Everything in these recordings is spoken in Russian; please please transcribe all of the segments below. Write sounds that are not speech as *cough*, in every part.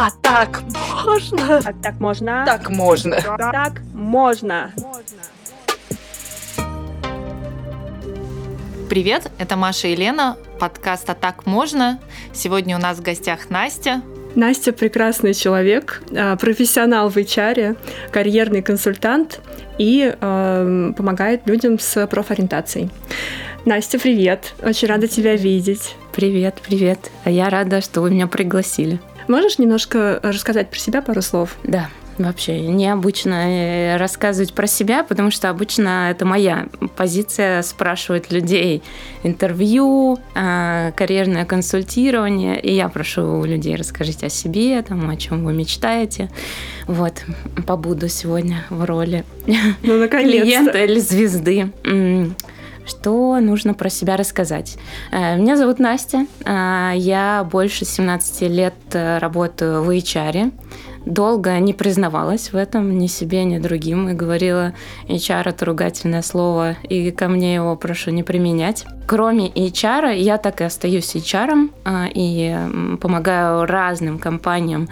А так можно? А так можно? Так можно. Так можно. Привет, это Маша и Лена, подкаст «А так можно?». Сегодня у нас в гостях Настя. Настя прекрасный человек, а, профессионал в HR, карьерный консультант и э, помогает людям с профориентацией. Настя, привет! Очень рада тебя видеть. Привет, привет. А я рада, что вы меня пригласили. Можешь немножко рассказать про себя пару слов? Да, вообще необычно э, рассказывать про себя, потому что обычно это моя позиция спрашивать людей интервью, а, карьерное консультирование, и я прошу у людей расскажите о себе, там, о чем вы мечтаете. Вот, побуду сегодня в роли ну, клиента или звезды что нужно про себя рассказать. Э, меня зовут Настя. Э, я больше 17 лет э, работаю в HR. Долго не признавалась в этом ни себе, ни другим и говорила, HR это ругательное слово, и ко мне его прошу не применять. Кроме HR, я так и остаюсь HR и помогаю разным компаниям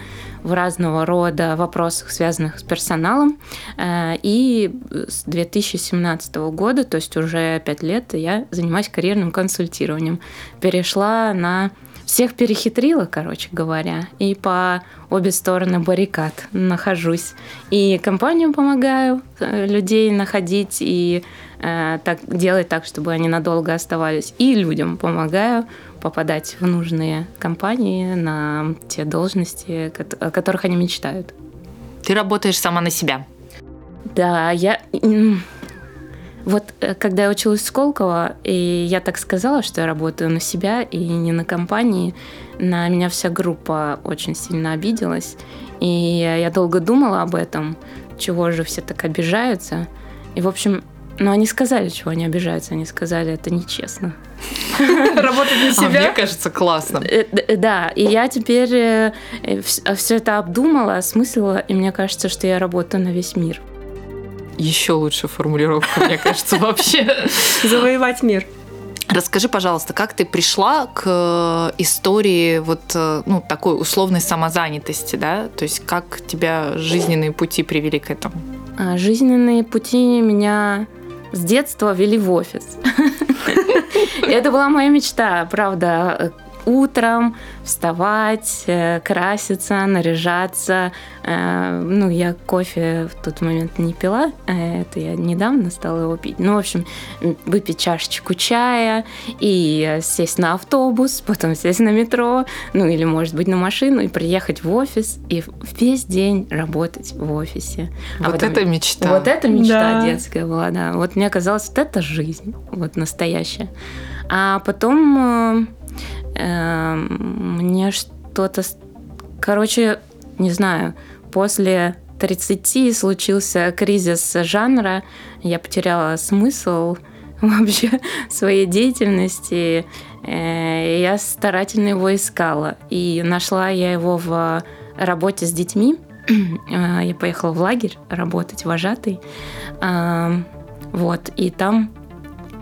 в разного рода вопросах, связанных с персоналом. Э, и с 2017 года, то есть уже пять лет, я занимаюсь карьерным консультированием. Перешла на всех перехитрила, короче говоря, и по обе стороны баррикад нахожусь. И компаниям помогаю э, людей находить и так, делать так, чтобы они надолго оставались. И людям помогаю попадать в нужные компании на те должности, о которых они мечтают. Ты работаешь сама на себя? Да, я... Вот э, когда я училась в Сколково, и я так сказала, что я работаю на себя и не на компании, на меня вся группа очень сильно обиделась. И я долго думала об этом, чего же все так обижаются. И, в общем, ну, они сказали, чего они обижаются. Они сказали, это нечестно. *laughs* Работать на себя? А мне кажется, классно. Э, э, да, и я теперь все это обдумала, осмыслила, и мне кажется, что я работаю на весь мир еще лучше формулировка, мне кажется, *laughs* вообще. Завоевать мир. Расскажи, пожалуйста, как ты пришла к э, истории вот э, ну, такой условной самозанятости, да? То есть как тебя жизненные пути привели к этому? А, жизненные пути меня с детства вели в офис. *laughs* Это была моя мечта, правда, утром вставать, э, краситься, наряжаться. Э, ну, я кофе в тот момент не пила, э, это я недавно стала его пить. Ну, в общем, выпить чашечку чая и сесть на автобус, потом сесть на метро, ну, или, может быть, на машину и приехать в офис и весь день работать в офисе. А вот потом... это мечта. Вот это мечта да. детская была, да. Вот мне казалось, вот это жизнь, вот настоящая. А потом мне что-то... Короче, не знаю, после 30 случился кризис жанра, я потеряла смысл *laughs* вообще своей деятельности, э, я старательно его искала. И нашла я его в работе с детьми. *clears throat* Э, я поехала в лагерь работать вожатой. Эм, вот, и там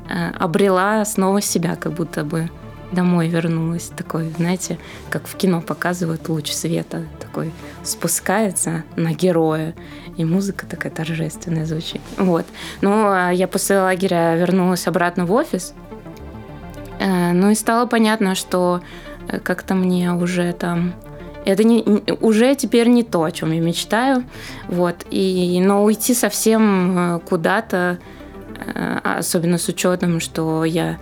э, обрела снова себя, как будто бы домой вернулась. Такой, знаете, как в кино показывают луч света, такой спускается на героя, и музыка такая торжественная звучит. Вот. Ну, я после лагеря вернулась обратно в офис, э, ну и стало понятно, что э, как-то мне уже там это не, уже теперь не то, о чем я мечтаю. Вот. И, но уйти совсем э, куда-то, особенно с учетом, что я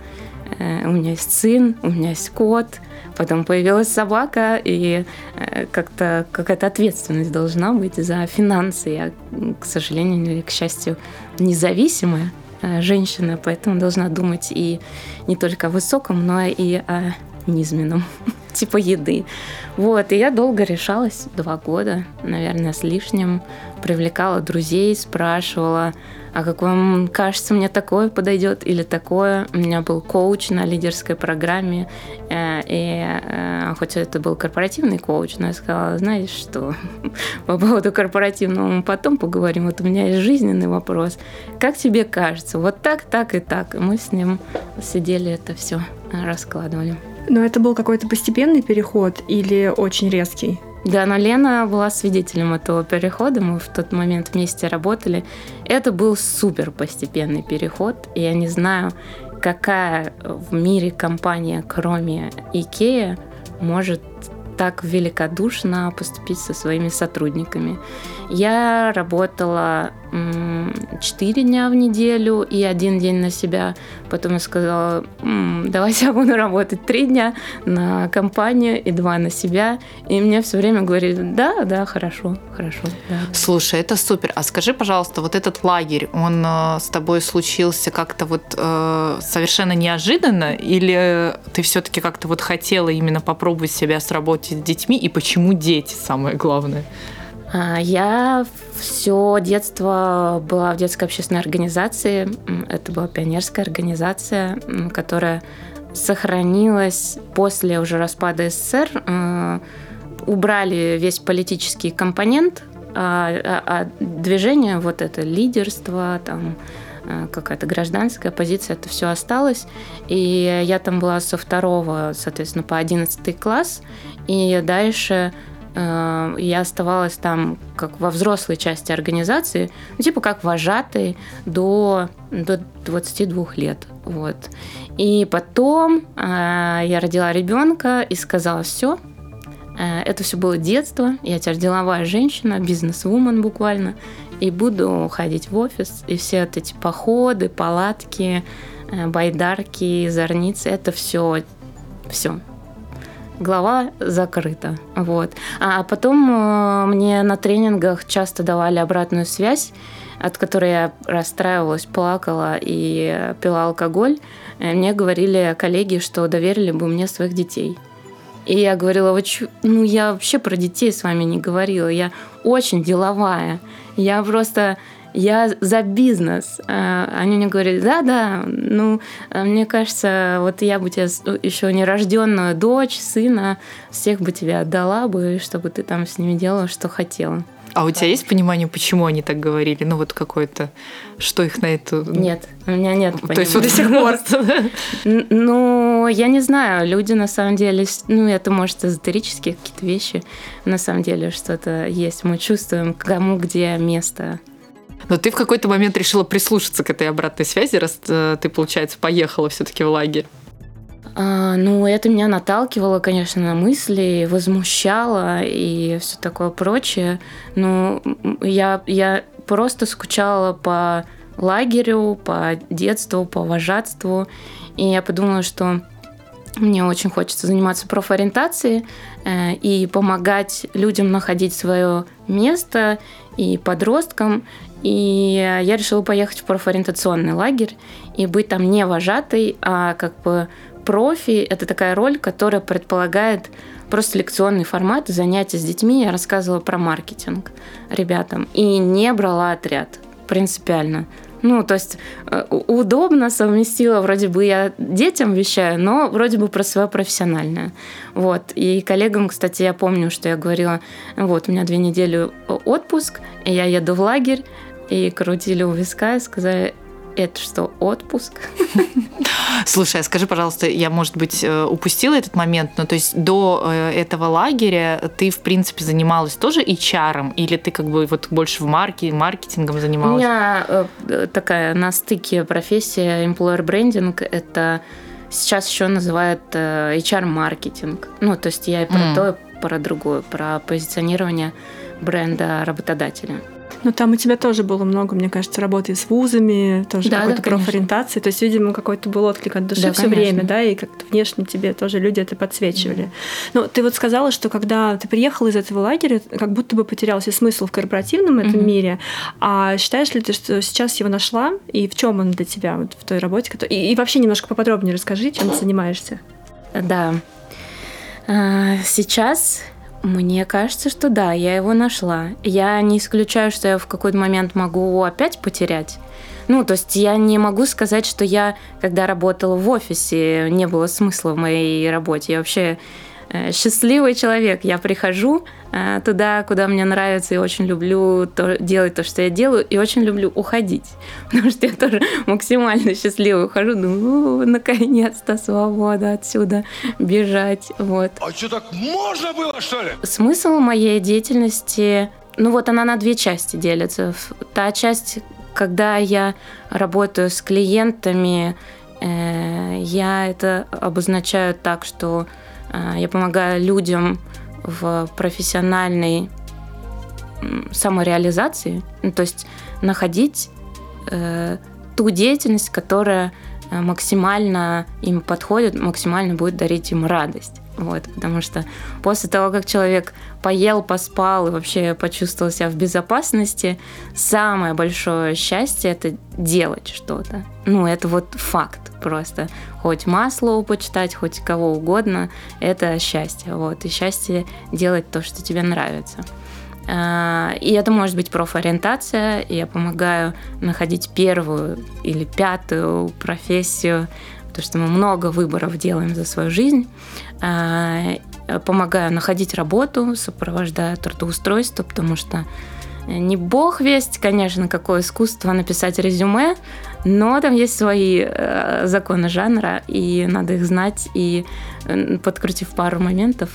у меня есть сын, у меня есть кот, потом появилась собака, и э, как-то какая-то ответственность должна быть за финансы. Я, к сожалению или к счастью, независимая э, женщина, поэтому должна думать и не только о высоком, но и о низменном, *laughs* типа еды. Вот, и я долго решалась, два года, наверное, с лишним, привлекала друзей, спрашивала, а как вам кажется, мне такое подойдет или такое. У меня был коуч на лидерской программе, э, и э, хоть это был корпоративный коуч, но я сказала, знаешь что, *laughs* по поводу корпоративного мы потом поговорим, вот у меня есть жизненный вопрос. Как тебе кажется, вот так, так и так? И мы с ним сидели это все раскладывали. Но это был какой-то постепенный переход или очень резкий? Да, но Лена была свидетелем этого перехода. Мы в тот момент вместе работали. Это был супер постепенный переход. И я не знаю, какая в мире компания, кроме Икея, может так великодушно поступить со своими сотрудниками. Я работала 4 дня в неделю и один день на себя. Потом я сказала, давайте я буду работать 3 дня на компанию и 2 на себя. И мне все время говорили, да, да, хорошо, хорошо. Да. Слушай, это супер. А скажи, пожалуйста, вот этот лагерь, он э, с тобой случился как-то вот э, совершенно неожиданно? Или ты все-таки как-то вот хотела именно попробовать себя с работой с детьми? И почему дети, самое главное? А, я все детство была в детской общественной организации. Это была пионерская организация, которая сохранилась после уже распада СССР. Убрали весь политический компонент, а, а, а движение, вот это лидерство, там, э, какая-то гражданская позиция, это все осталось. И я там была со второго, соответственно, по одиннадцатый класс. И дальше я оставалась там как во взрослой части организации, ну, типа как вожатый до, до 22 лет. Вот. И потом э, я родила ребенка и сказала, все, э, это все было детство, я теперь деловая женщина, бизнес-вумен буквально, и буду ходить в офис, и все вот эти походы, палатки, э, байдарки, зорницы, это все, все, глава закрыта. Вот. А потом э, мне на тренингах часто давали обратную связь, от которой я расстраивалась, плакала и пила алкоголь. Э, мне говорили коллеги, что доверили бы мне своих детей. И я говорила, вот, ну я вообще про детей с вами не говорила, я очень деловая. Я просто я за бизнес. А, они мне говорили, да-да, ну, а мне кажется, вот я бы тебе еще нерожденную дочь, сына, всех бы тебе отдала бы, чтобы ты там с ними делала, что хотела. А у тебя есть понимание, почему они так говорили? Ну, вот какое-то, что их на это... Нет, у меня нет понимания. То есть вот до сих пор? Ну, я не знаю, люди на самом деле, ну, это может эзотерические какие-то вещи, на самом деле что-то есть. Мы чувствуем, кому где место но ты в какой-то момент решила прислушаться к этой обратной связи, раз э, ты, получается, поехала все-таки в лагерь. А, ну, это меня наталкивало, конечно, на мысли, возмущало и все такое прочее. Ну, я, я просто скучала по лагерю, по детству, по вожатству. И я подумала, что мне очень хочется заниматься профориентацией э, и помогать людям находить свое место и подросткам. И я решила поехать в профориентационный лагерь и быть там не вожатой, а как бы профи. Это такая роль, которая предполагает просто лекционный формат, занятия с детьми. Я рассказывала про маркетинг ребятам и не брала отряд принципиально. Ну, то есть э, удобно совместила, вроде бы я детям вещаю, но вроде бы про свое профессиональное. Вот. И коллегам, кстати, я помню, что я говорила, вот, у меня две недели отпуск, и я еду в лагерь, и крутили у виска и сказали, это что, отпуск? Слушай, а скажи, пожалуйста, я, может быть, э, упустила этот момент, но то есть до э, этого лагеря ты, в принципе, занималась тоже HR, или ты как бы вот больше в марке, маркетингом занималась? У меня э, такая на стыке профессия employer branding, это сейчас еще называют HR-маркетинг. Ну, то есть я и про mm. то, и про другое, про позиционирование бренда работодателя. Ну, там у тебя тоже было много, мне кажется, работы с вузами, тоже да, какой-то да, профориентации. То есть, видимо, какой-то был отклик от души да, все время, да, и как-то внешне тебе тоже люди это подсвечивали. Да. Ну, ты вот сказала, что когда ты приехала из этого лагеря, как будто бы потерялся смысл в корпоративном этом mm-hmm. мире. А считаешь ли ты, что сейчас его нашла? И в чем он для тебя вот, в той работе? И, и вообще немножко поподробнее расскажи, чем ты занимаешься. Да. А, сейчас мне кажется, что да, я его нашла. Я не исключаю, что я в какой-то момент могу опять потерять. Ну, то есть я не могу сказать, что я, когда работала в офисе, не было смысла в моей работе. Я вообще счастливый человек. Я прихожу э, туда, куда мне нравится, и очень люблю то, делать то, что я делаю, и очень люблю уходить. *laughs* Потому что я тоже максимально счастливый ухожу, думаю, наконец-то свобода отсюда, бежать. Вот. А что, так можно было, что ли? Смысл моей деятельности, ну вот она на две части делится. Та часть, когда я работаю с клиентами, э, я это обозначаю так, что э, я помогаю людям в профессиональной самореализации, ну, то есть находить э, ту деятельность, которая максимально им подходит, максимально будет дарить им радость. Вот, потому что после того, как человек поел, поспал и вообще почувствовал себя в безопасности, самое большое счастье это делать что-то. Ну, это вот факт просто. Хоть масло почитать, хоть кого угодно, это счастье. Вот, и счастье делать то, что тебе нравится. А, и это может быть профориентация. Я помогаю находить первую или пятую профессию потому что мы много выборов делаем за свою жизнь. А, помогаю находить работу, сопровождаю трудоустройство, потому что не бог весть, конечно, какое искусство написать резюме, но там есть свои э, законы жанра, и надо их знать, и подкрутив пару моментов,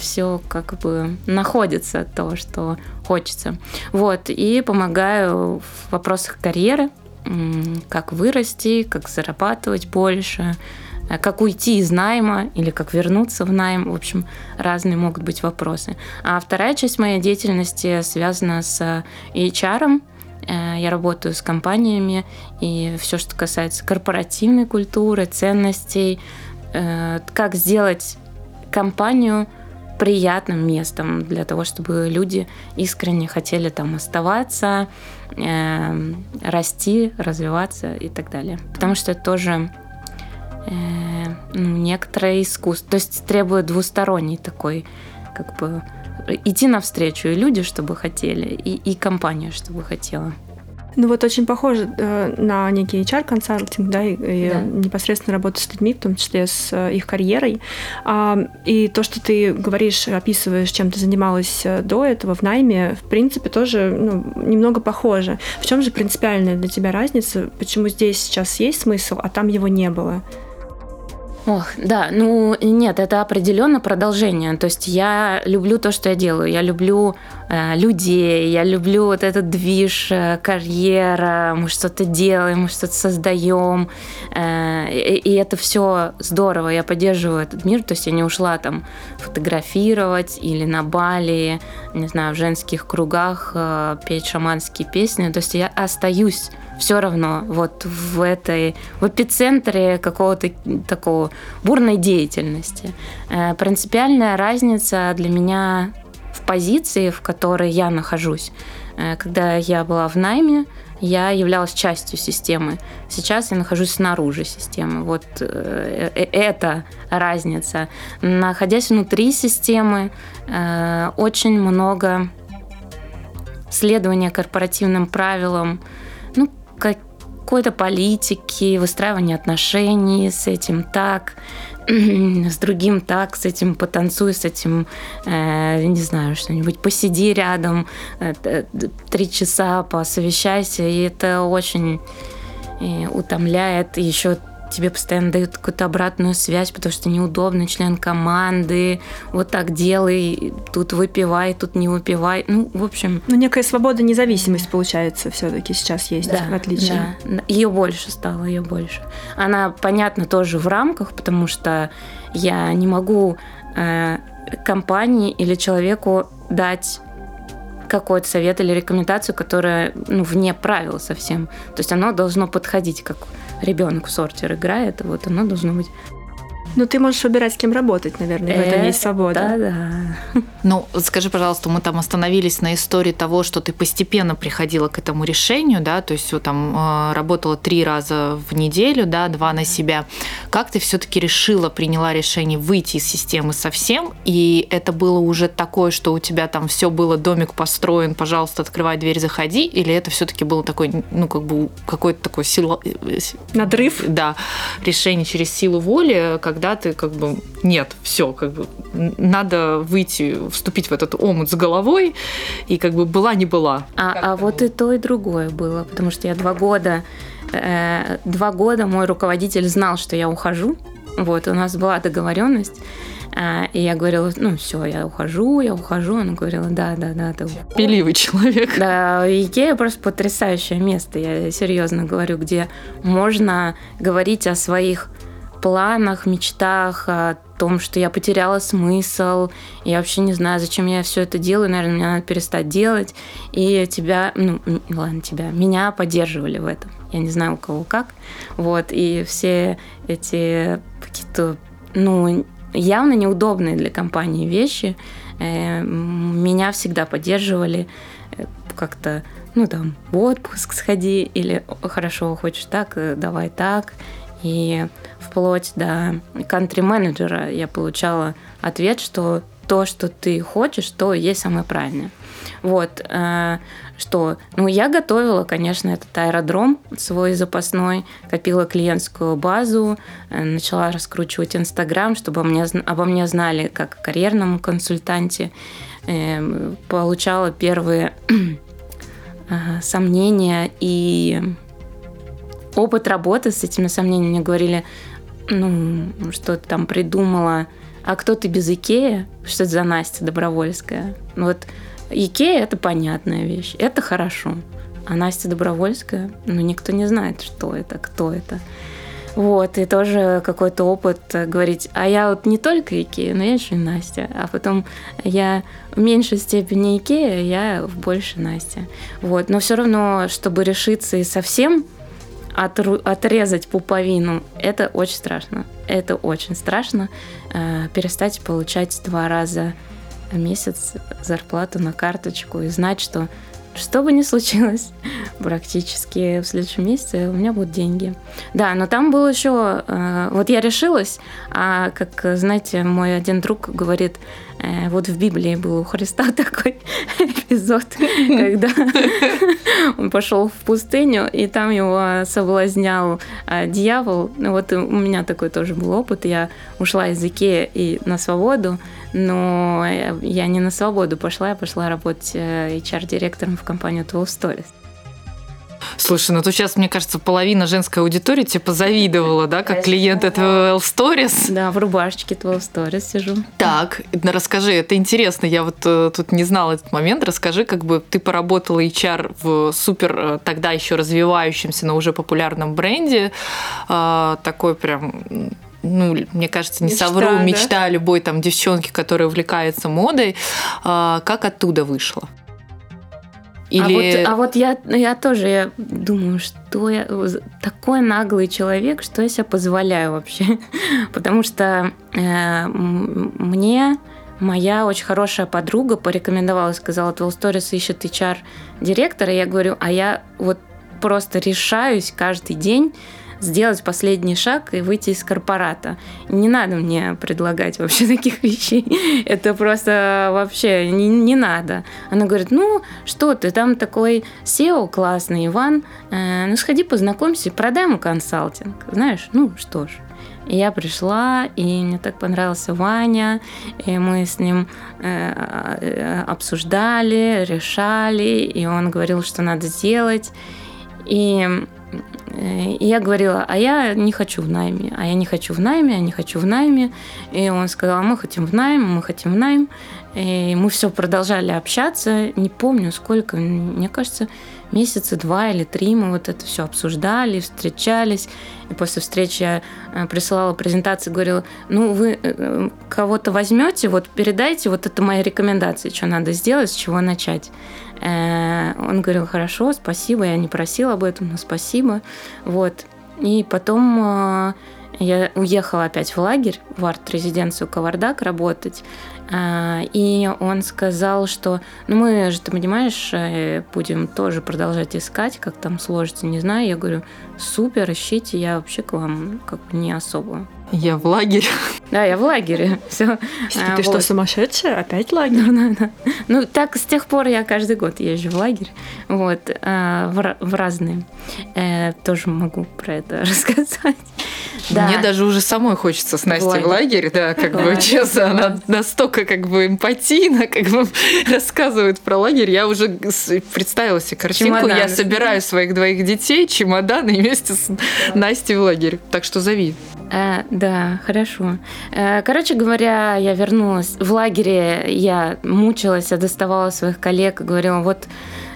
все как бы находится то, что хочется. Вот, и помогаю в вопросах карьеры, как вырасти, как зарабатывать больше, э, как уйти из найма или как вернуться в найм. В общем, разные могут быть вопросы. А вторая часть моей деятельности связана с HR. Э, я работаю с компаниями, и все, что касается корпоративной культуры, ценностей, э, как сделать компанию приятным местом для того, чтобы люди искренне хотели там оставаться, э, расти, развиваться и так далее. Потому что это тоже э, ну, некоторое искусство, то есть требует двусторонний такой, как бы идти навстречу и люди, чтобы хотели, и, и компания, чтобы хотела. Ну вот очень похоже э, на некий HR-консалтинг, да, и, да. непосредственно работу с людьми, в том числе с э, их карьерой. А, и то, что ты говоришь, описываешь, чем ты занималась э, до этого в найме, в принципе, тоже ну, немного похоже. В чем же принципиальная для тебя разница? Почему здесь сейчас есть смысл, а там его не было? Ох, да, ну нет, это определенно продолжение. То есть я люблю то, что я делаю. Я люблю э, людей, я люблю вот этот движ, э, карьера, мы что-то делаем, мы что-то создаем. Э, и, и это все здорово. Я поддерживаю этот мир. То есть я не ушла там фотографировать или на Бали, не знаю, в женских кругах э, петь шаманские песни. То есть я остаюсь все равно вот в этой в эпицентре какого-то такого бурной деятельности. Э, принципиальная разница для меня в позиции, в которой я нахожусь. Э, когда я была в найме, я являлась частью системы. Сейчас я нахожусь снаружи системы. Вот э, это разница. Находясь внутри системы, очень много следования корпоративным правилам, какой-то политики, выстраивания отношений с этим так, *clears throat* с другим так, с этим потанцуй, с этим, э, не знаю, что-нибудь, посиди рядом э, три часа, посовещайся, и это очень э, утомляет. И еще тебе постоянно дают какую-то обратную связь, потому что неудобно, член команды, вот так делай, тут выпивай, тут не выпивай. Ну, в общем... Ну, некая свобода, независимость, получается, все-таки сейчас есть, да, в отличие. Да, ее больше стало, ее больше. Она, понятно, тоже в рамках, потому что я не могу э, компании или человеку дать какой-то совет или рекомендацию, которая ну, вне правил совсем. То есть оно должно подходить как ребенок в сортир играет, вот оно должно быть ну, ты можешь выбирать, с кем работать, наверное, в этом есть свобода. Да, да. *laughs* Ну, скажи, пожалуйста, мы там остановились на истории того, что ты постепенно приходила к этому решению, да, то есть вот там э, работала три раза в неделю, да, два на себя. Как ты все-таки решила, приняла решение выйти из системы совсем, и это было уже такое, что у тебя там все было, домик построен, пожалуйста, открывай дверь, заходи, или это все-таки было такой, ну, как бы какой-то такой сила... Надрыв? Да, решение через силу воли, когда когда ты как бы нет, все, как бы надо выйти, вступить в этот омут с головой, и как бы была не была. А, а вот и то, и другое было, потому что я два года, э, два года мой руководитель знал, что я ухожу. Вот, у нас была договоренность. А, и я говорила, ну все, я ухожу, я ухожу. Она говорила, да, да, да, ты Пеливый человек. Да, Икея просто потрясающее место, я серьезно говорю, где можно говорить о своих планах, мечтах, о том, что я потеряла смысл, я вообще не знаю, зачем я все это делаю, наверное, мне надо перестать делать, и тебя, ну, ладно, тебя, меня поддерживали в этом. Я не знаю, у кого как. Вот, и все эти какие-то, ну, явно неудобные для компании вещи э, меня всегда поддерживали э, как-то, ну, там, в отпуск сходи, или хорошо, хочешь так, э, давай так. И вплоть до кантри-менеджера я получала ответ, что то, что ты хочешь, то есть самое правильное. Вот, э, что, ну, я готовила, конечно, этот аэродром свой запасной, копила клиентскую базу, э, начала раскручивать Инстаграм, чтобы мне, обо мне знали как о карьерном консультанте, э, получала первые *clears throat* сомнения и опыт работы с этими сомнениями. Мне говорили, ну, что ты там придумала, а кто ты без Икея? Что это за Настя Добровольская? Ну вот Икея – это понятная вещь, это хорошо. А Настя Добровольская, ну, никто не знает, что это, кто это. Вот, и тоже какой-то опыт говорить, а я вот не только Икея, но я еще и Настя. А потом я в меньшей степени Икея, я в больше Настя. Вот, но все равно, чтобы решиться и совсем отрезать пуповину, это очень страшно. Это очень страшно. Э, перестать получать два раза в месяц зарплату на карточку и знать, что что бы ни случилось, *laughs* практически в следующем месяце у меня будут деньги. Да, но там было еще... Э, вот я решилась, а как, знаете, мой один друг говорит, э, вот в Библии был у Христа *laughs* такой эпизод, *laughs* когда он пошел в пустыню, и там его соблазнял э, дьявол. Вот у меня такой тоже был опыт. Я ушла из Икеи и на свободу, но я не на свободу пошла, я пошла работать HR-директором в компанию 12 Stories. Слушай, ну тут сейчас, мне кажется, половина женской аудитории тебе позавидовала, да, как клиент этого L Stories. Да, в рубашечке 12 Stories сижу. Так, расскажи, это интересно, я вот э, тут не знала этот момент, расскажи, как бы ты поработала HR в супер э, тогда еще развивающемся, но уже популярном бренде, э, такой прям ну, мне кажется, не мечта, совру, да? мечта любой там девчонки, которая увлекается модой, как оттуда вышла? Или... А вот, а вот я, я тоже я думаю, что я такой наглый человек, что я себе позволяю вообще. *laughs* Потому что э, мне моя очень хорошая подруга порекомендовала, сказала, Twell Stories ищет HR-директора. Я говорю, а я вот просто решаюсь каждый день сделать последний шаг и выйти из корпората. Не надо мне предлагать вообще *laughs* таких вещей. Это просто вообще не, не надо. Она говорит, ну что ты, там такой SEO классный, Иван, э, ну сходи познакомься, продай ему консалтинг. Знаешь, ну что ж. И я пришла, и мне так понравился Ваня, и мы с ним э, э обсуждали, решали, и он говорил, что надо сделать. И и я говорила, а я не хочу в найме, а я не хочу в найме, я не хочу в найме. И он сказал, мы хотим в найм, мы хотим в найм. И мы все продолжали общаться, не помню сколько, мне кажется, месяца два или три мы вот это все обсуждали, встречались. И после встречи я э, присылала презентацию, говорила, ну вы э, кого-то возьмете, вот передайте, вот это мои рекомендации, что надо сделать, с чего начать. Э, он говорил, хорошо, спасибо, я не просила об этом, но спасибо. Вот. И потом я уехала опять в лагерь, в арт-резиденцию Кавардак работать. А, и он сказал, что ну мы же, ты понимаешь, э, будем тоже продолжать искать, как там сложится, не знаю. Я говорю, супер, ищите, я вообще к вам как бы не особо. Я в лагере. Да, я в лагере. Все. Ты а, что, сумасшедшая? Опять лагерь? Да, да. Ну, так с тех пор я каждый год езжу в лагерь. Вот. А, в, в разные. Э, тоже могу про это *laughs* рассказать. Да. Мне даже уже самой хочется с Настей в лагерь. лагерь, да, как бы, честно, она настолько как бы эмпатийно как бы *laughs* рассказывает про лагерь. Я уже представила себе картинку, я собираю своих двоих детей, чемоданы и вместе с Настей в лагерь. Так что зови. Э, да, хорошо. Э, короче говоря, я вернулась в лагере, я мучилась, я доставала своих коллег и говорила, вот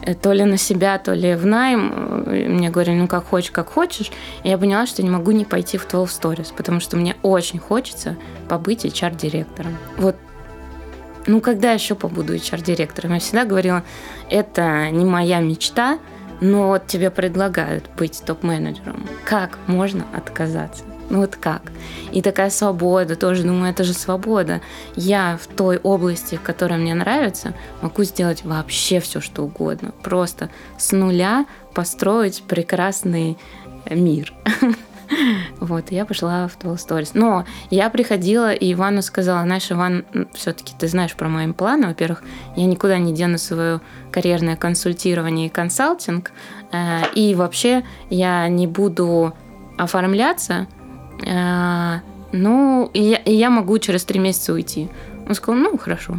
э, то ли на себя, то ли в найм. Мне говорили, ну как хочешь, как хочешь. И я поняла, что не могу не пойти в 12 Stories, потому что мне очень хочется побыть HR-директором. Вот ну когда еще побуду HR-директором? Я всегда говорила, это не моя мечта, но вот тебе предлагают быть топ-менеджером. Как можно отказаться? Ну вот как? И такая свобода, тоже думаю, это же свобода. Я в той области, в которой мне нравится, могу сделать вообще все, что угодно. Просто с нуля построить прекрасный мир. *laughs* Вот, я пошла в 12 Stories. Но я приходила, и Ивану сказала, знаешь, Иван, все-таки ты знаешь про мои планы. Во-первых, я никуда не дену свое карьерное консультирование и консалтинг. э, И вообще я не буду оформляться. Э, Ну, и я, и я могу через три месяца уйти. Он сказал, ну, хорошо.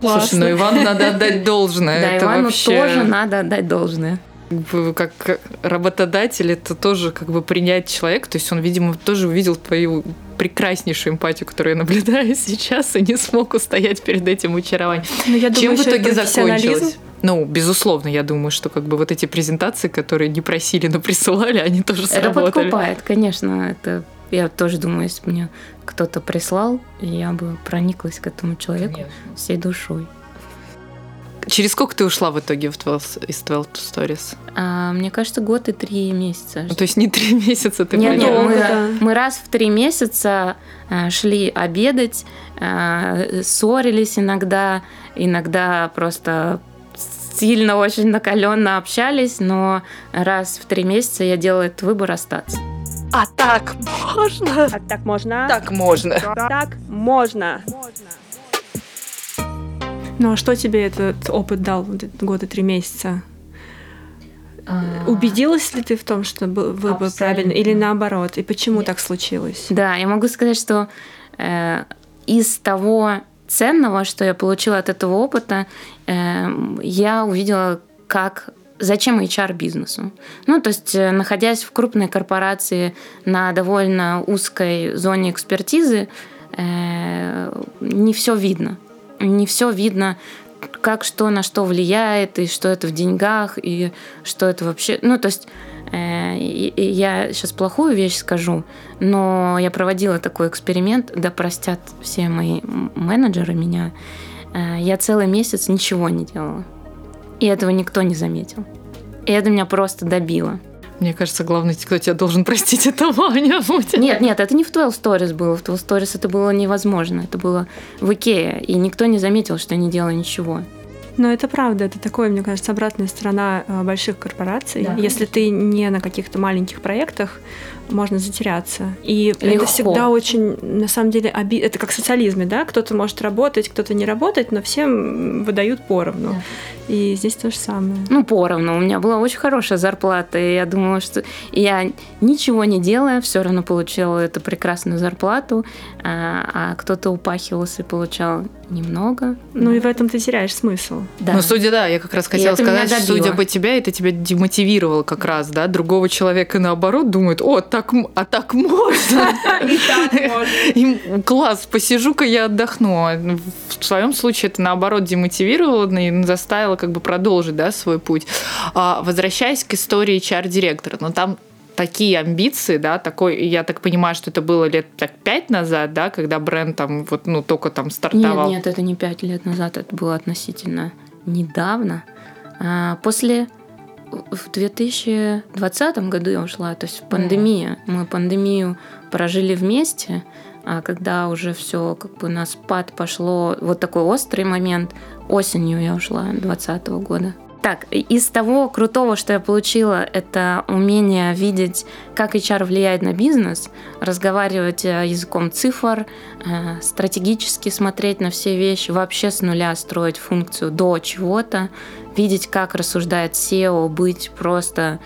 Слушай, ну Ивану надо отдать должное. *laughs* Да, это Ивану вообще... тоже надо отдать должное. как как работодатель, это тоже как бы принять человека. То есть он, видимо, тоже увидел твою прекраснейшую эмпатию, которую я наблюдаю *laughs* сейчас, и не смог устоять перед этим очарованием. Ну, я Чем думаю, в что итоге закончилось? Ну, безусловно, я думаю, что как бы вот эти презентации, которые не просили, но присылали, они тоже Это сработали. подкупает, конечно. Это я тоже думаю, если бы мне кто-то прислал, я бы прониклась к этому человеку всей душой. Через сколько ты ушла в итоге в 12, из 12 Stories? А, мне кажется, год и три месяца. Ну, то есть не три *laughs* месяца ты Нет, нет, мы, да. мы раз в три месяца а, шли обедать, а, ссорились иногда, иногда просто сильно очень накаленно общались, но раз в три месяца я делала этот выбор остаться. А так можно? А так можно? Так можно. Так можно. Ну а что тебе этот опыт дал, вот этот год и три месяца? Убедилась ли ты в том, что был выбор Абсолютно. правильный, или наоборот? И почему так случилось? Да, я могу сказать, что э, из того ценного, что я получила от этого опыта, я увидела, как зачем HR бизнесу. Ну, то есть, э, находясь в крупной корпорации на довольно узкой зоне экспертизы, э, не все видно. Не все видно, как что на что влияет, и что это в деньгах, и что это вообще... Ну, то есть э, я сейчас плохую вещь скажу, но я проводила такой эксперимент, да простят все мои менеджеры меня. Э, Я целый месяц ничего не делала. И этого никто не заметил. И это меня просто добило. Мне кажется, главный, кто тебя должен простить, *laughs* это Ваня будет. Нет, нет, это не в 12 Stories было. В 12 Stories это было невозможно. Это было в Икее. И никто не заметил, что я не делала ничего. Но это правда, это такое, мне кажется, обратная сторона э, больших корпораций. Да. Если ты не на каких-то маленьких проектах, можно затеряться. И это Легко. всегда очень, на самом деле, оби... это как в социализме, да? Кто-то может работать, кто-то не работать, но всем выдают поровну. И здесь то же самое. Ну, поровну. У меня была очень хорошая зарплата, и я думала, что я ничего не делая, все равно получала эту прекрасную зарплату, а, а кто-то упахивался и получал немного. Ну и в этом ты теряешь смысл. да. Ну, судя, да, я как раз хотела это сказать, судя по тебя, это тебя демотивировало как раз, да? Другого человека наоборот думает, о, так, м- а так *laughs* *laughs* можно. Им класс, посижу-ка я отдохну. А В своем случае это наоборот демотивировало и заставило как бы продолжить, да, свой путь. А, возвращаясь к истории HR-директора, но там такие амбиции, да, такой, я так понимаю, что это было лет так пять назад, да, когда бренд там вот, ну, только там Нет, стартовал. нет, это не пять лет назад, это было относительно недавно. А, после в 2020 году я ушла, то есть пандемия. Мы пандемию прожили вместе, а когда уже все как бы на спад пошло, вот такой острый момент, осенью я ушла 2020 года. Так, из того крутого, что я получила, это умение видеть, как HR влияет на бизнес, разговаривать э, языком цифр, э, стратегически смотреть на все вещи, вообще с нуля строить функцию до чего-то, видеть, как рассуждает SEO, быть просто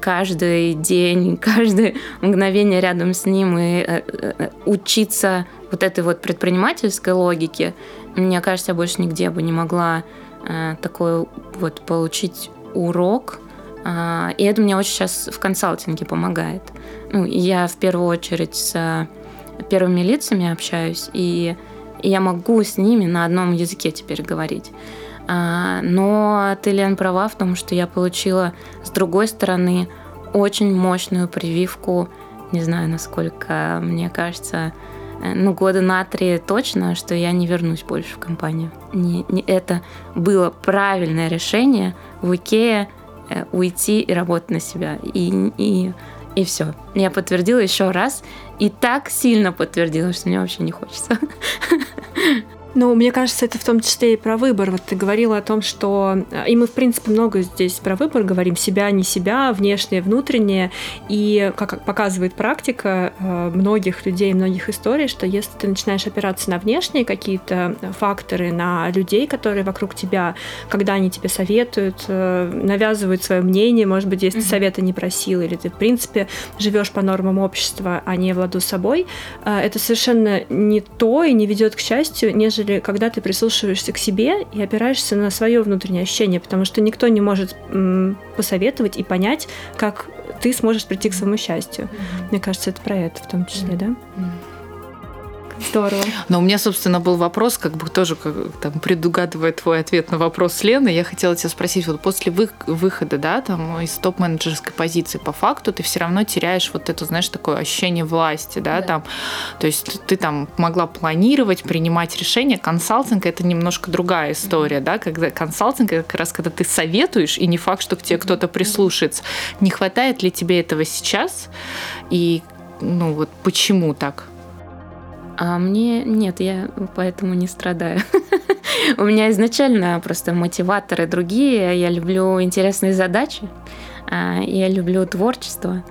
каждый день, *laughs* каждое мгновение рядом с ним и э, учиться вот этой вот предпринимательской логике, мне кажется, я больше нигде бы не могла такой вот получить урок. А, и это мне очень сейчас в консалтинге помогает. Ну, я в первую очередь с первыми лицами общаюсь, и я могу с ними на одном языке теперь говорить. А, но ты, Лен, права в том, что я получила с другой стороны очень мощную прививку, не знаю, насколько, мне кажется, э, ну, года на три точно, что я не вернусь больше в компанию. Не, не, это было правильное решение в Икее э, уйти и работать на себя. И, и, и все. Я подтвердила еще раз. И так сильно подтвердила, что мне вообще не хочется. *laughs* Ну, мне кажется, это в том числе и про выбор. Вот ты говорила о том, что... И мы, в принципе, много здесь про выбор говорим. Себя, не себя, внешнее, внутреннее. И, как показывает практика э, многих людей, многих историй, что если ты начинаешь опираться на внешние какие-то факторы, на людей, которые вокруг тебя, когда они тебе советуют, э, навязывают свое мнение, может быть, если ты совета не просил, или ты, в принципе, живешь по нормам общества, а не в ладу с собой, э, это совершенно не то и не ведет к счастью, нежели нежели когда ты прислушиваешься к себе и опираешься на свое внутреннее ощущение, потому что никто не может посоветовать и понять, как ты сможешь прийти к своему счастью. Mm-hmm. Мне кажется, это про это в том числе, mm-hmm. да? Mm-hmm. Здорово. Но у меня, собственно, был вопрос, как бы тоже как, там, предугадывая твой ответ на вопрос Лены, я хотела тебя спросить, вот после вы, выхода, да, там, из топ-менеджерской позиции, по факту ты все равно теряешь вот это, знаешь, такое ощущение власти, да, да. там, то есть ты там могла планировать, принимать решения, консалтинг это немножко другая история, mm-hmm. да, когда консалтинг это как раз когда ты советуешь, и не факт, что к тебе кто-то прислушается. Не хватает ли тебе этого сейчас? И ну вот почему так? А мне нет, я поэтому не страдаю. *laughs* У меня изначально просто мотиваторы другие. Я люблю интересные задачи, а, я люблю творчество.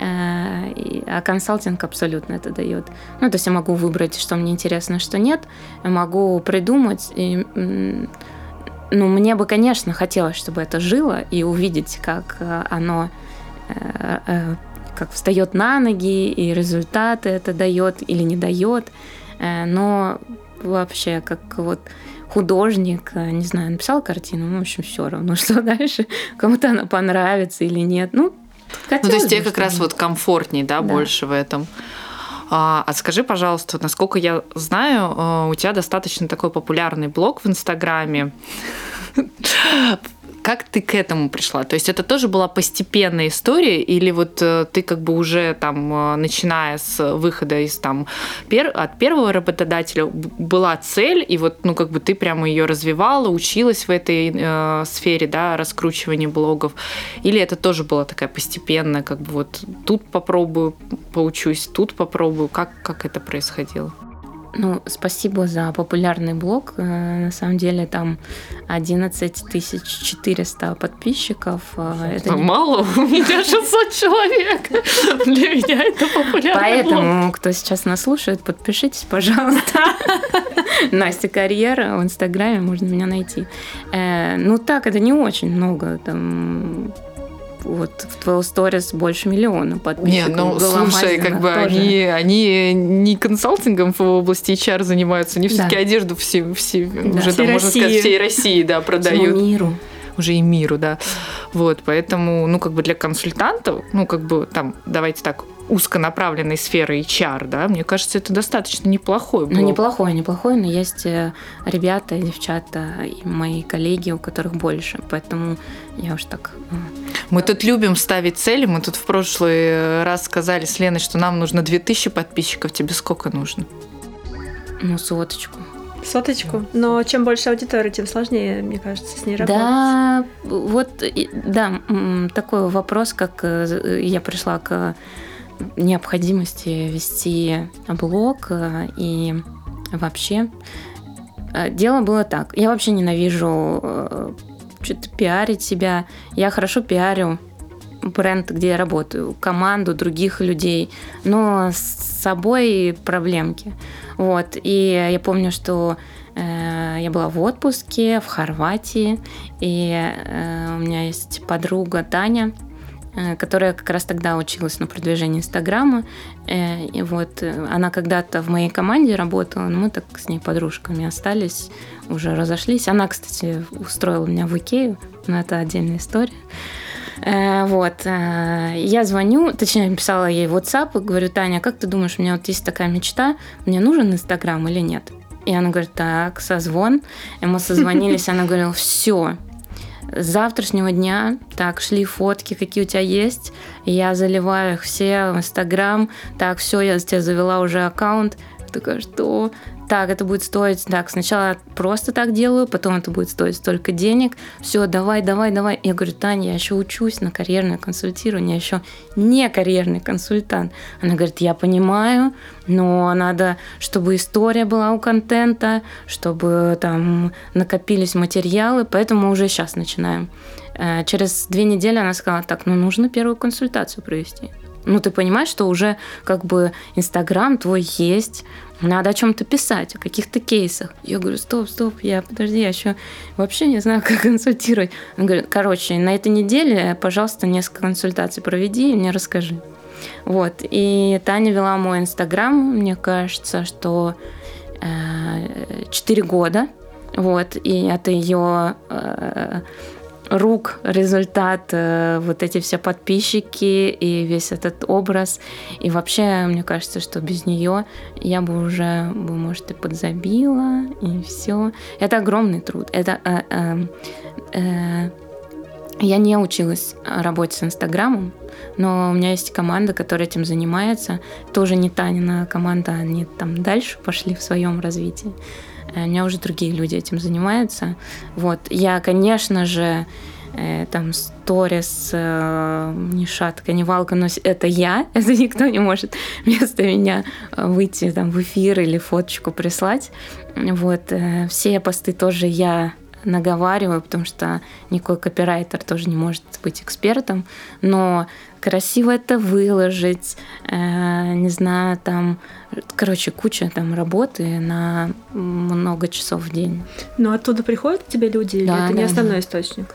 А, а консалтинг абсолютно это дает. Ну, то есть я могу выбрать, что мне интересно, что нет. Я могу придумать. И, ну, мне бы, конечно, хотелось, чтобы это жило и увидеть, как а, оно э, э, как встает на ноги, и результаты это дает или не дает. Э, но вообще, как вот художник, э, не знаю, написал картину, ну, в общем, все равно, *laughs* что дальше, кому-то она понравится или нет. Ну, ну то есть тебе как раз вот комфортней, да, да, больше в этом. А, а скажи, пожалуйста, насколько я знаю, э, у тебя достаточно такой популярный блог в Инстаграме. Как ты к этому пришла? То есть это тоже была постепенная история, или вот э, ты как бы уже там, э, начиная с выхода из там пер... от первого работодателя, была цель, и вот ну как бы ты прямо ее развивала, училась в этой э, сфере, да, раскручивания блогов, или это тоже была такая постепенная, как бы вот тут попробую, поучусь, тут попробую, как как это происходило? Ну, спасибо за популярный блог. Э, на самом деле там 11 400 подписчиков. Э, это не... Мало, у меня 600 человек. Для меня это популярный Поэтому, блог. кто сейчас нас слушает, подпишитесь, пожалуйста. *laughs* Настя Карьера в Инстаграме, можно меня найти. Э, ну так, это не очень много. Там вот в твоего сторис больше миллиона подписчиков. Не, ну слушай, как бы они, они не консалтингом в области HR занимаются, они все-таки да. одежду все, все да. уже там, можно сказать, всей России да, продают. Всему миру уже и миру, да. Вот, поэтому, ну, как бы для консультантов, ну, как бы там, давайте так, узконаправленной сферы HR, да, мне кажется, это достаточно неплохой блог. Ну, неплохой, неплохой, но есть э, ребята, девчата и мои коллеги, у которых больше, поэтому я уж так... Мы тут любим ставить цели, мы тут в прошлый раз сказали с Леной, что нам нужно 2000 подписчиков, тебе сколько нужно? Ну, соточку. Соточку. Но чем больше аудитории, тем сложнее, мне кажется, с ней работать. Да, вот, да, такой вопрос, как э, я пришла к необходимости вести блог э, и вообще. Э, дело было так. Я вообще ненавижу э, что-то пиарить себя. Я хорошо пиарю бренд, где я работаю, команду других людей, но с собой проблемки. Вот. И я помню, что э, я была в отпуске в Хорватии, и э, у меня есть подруга Таня, которая как раз тогда училась на продвижении Инстаграма. Э, И вот э, она когда-то в моей команде работала, но мы так с ней подружками остались, уже разошлись. Она, кстати, устроила меня в Икею, но это отдельная история. Э, Вот. э, Я звоню, точнее, написала ей в WhatsApp и говорю, Таня, как ты думаешь, у меня вот есть такая мечта, мне нужен Инстаграм или нет? И она говорит, так, созвон. И мы созвонились, она говорила, все, с завтрашнего дня, так, шли фотки, какие у тебя есть, я заливаю их все в Инстаграм, так, все, я тебе завела уже аккаунт, такая, что? Так, это будет стоить, так, сначала просто так делаю, потом это будет стоить столько денег, все, давай, давай, давай. Я говорю, Таня, я еще учусь на карьерное консультирование, я еще не карьерный консультант. Она говорит, я понимаю, но надо, чтобы история была у контента, чтобы там накопились материалы, поэтому мы уже сейчас начинаем. Э, Через две недели она сказала, так, ну нужно первую консультацию провести. Ну, ты понимаешь, что уже как бы Инстаграм твой есть, надо о чем-то писать, о каких-то кейсах. Я говорю, стоп, стоп, я, подожди, я еще вообще не знаю, *laughs* как консультировать. Она говорит, короче, на этой неделе, пожалуйста, несколько консультаций проведи и мне расскажи. Вот, и Таня вела мой Инстаграм, мне кажется, что э, 4 года, вот, и это ее э, рук результат, э, вот эти все подписчики и весь этот образ. И вообще, мне кажется, что без нее я бы уже, может, и подзабила, и все. Это огромный труд. Это э, э, э, я не училась работе с Инстаграмом, но у меня есть команда, которая этим занимается. Тоже не Танина команда, они там дальше пошли в своем развитии. Э, У меня уже другие люди этим занимаются. Вот. Я, конечно же, э, там сторис, э, ни шатка, ни валка, но это я, *laughs* это никто не может вместо меня выйти там в эфир или фоточку прислать. Вот. Все посты тоже я наговариваю, потому что никакой копирайтер тоже не может быть экспертом, но красиво это выложить, э, не знаю, там, короче, куча там работы на много часов в день. Но оттуда приходят к тебе люди, или Да, это не да, основной да. источник?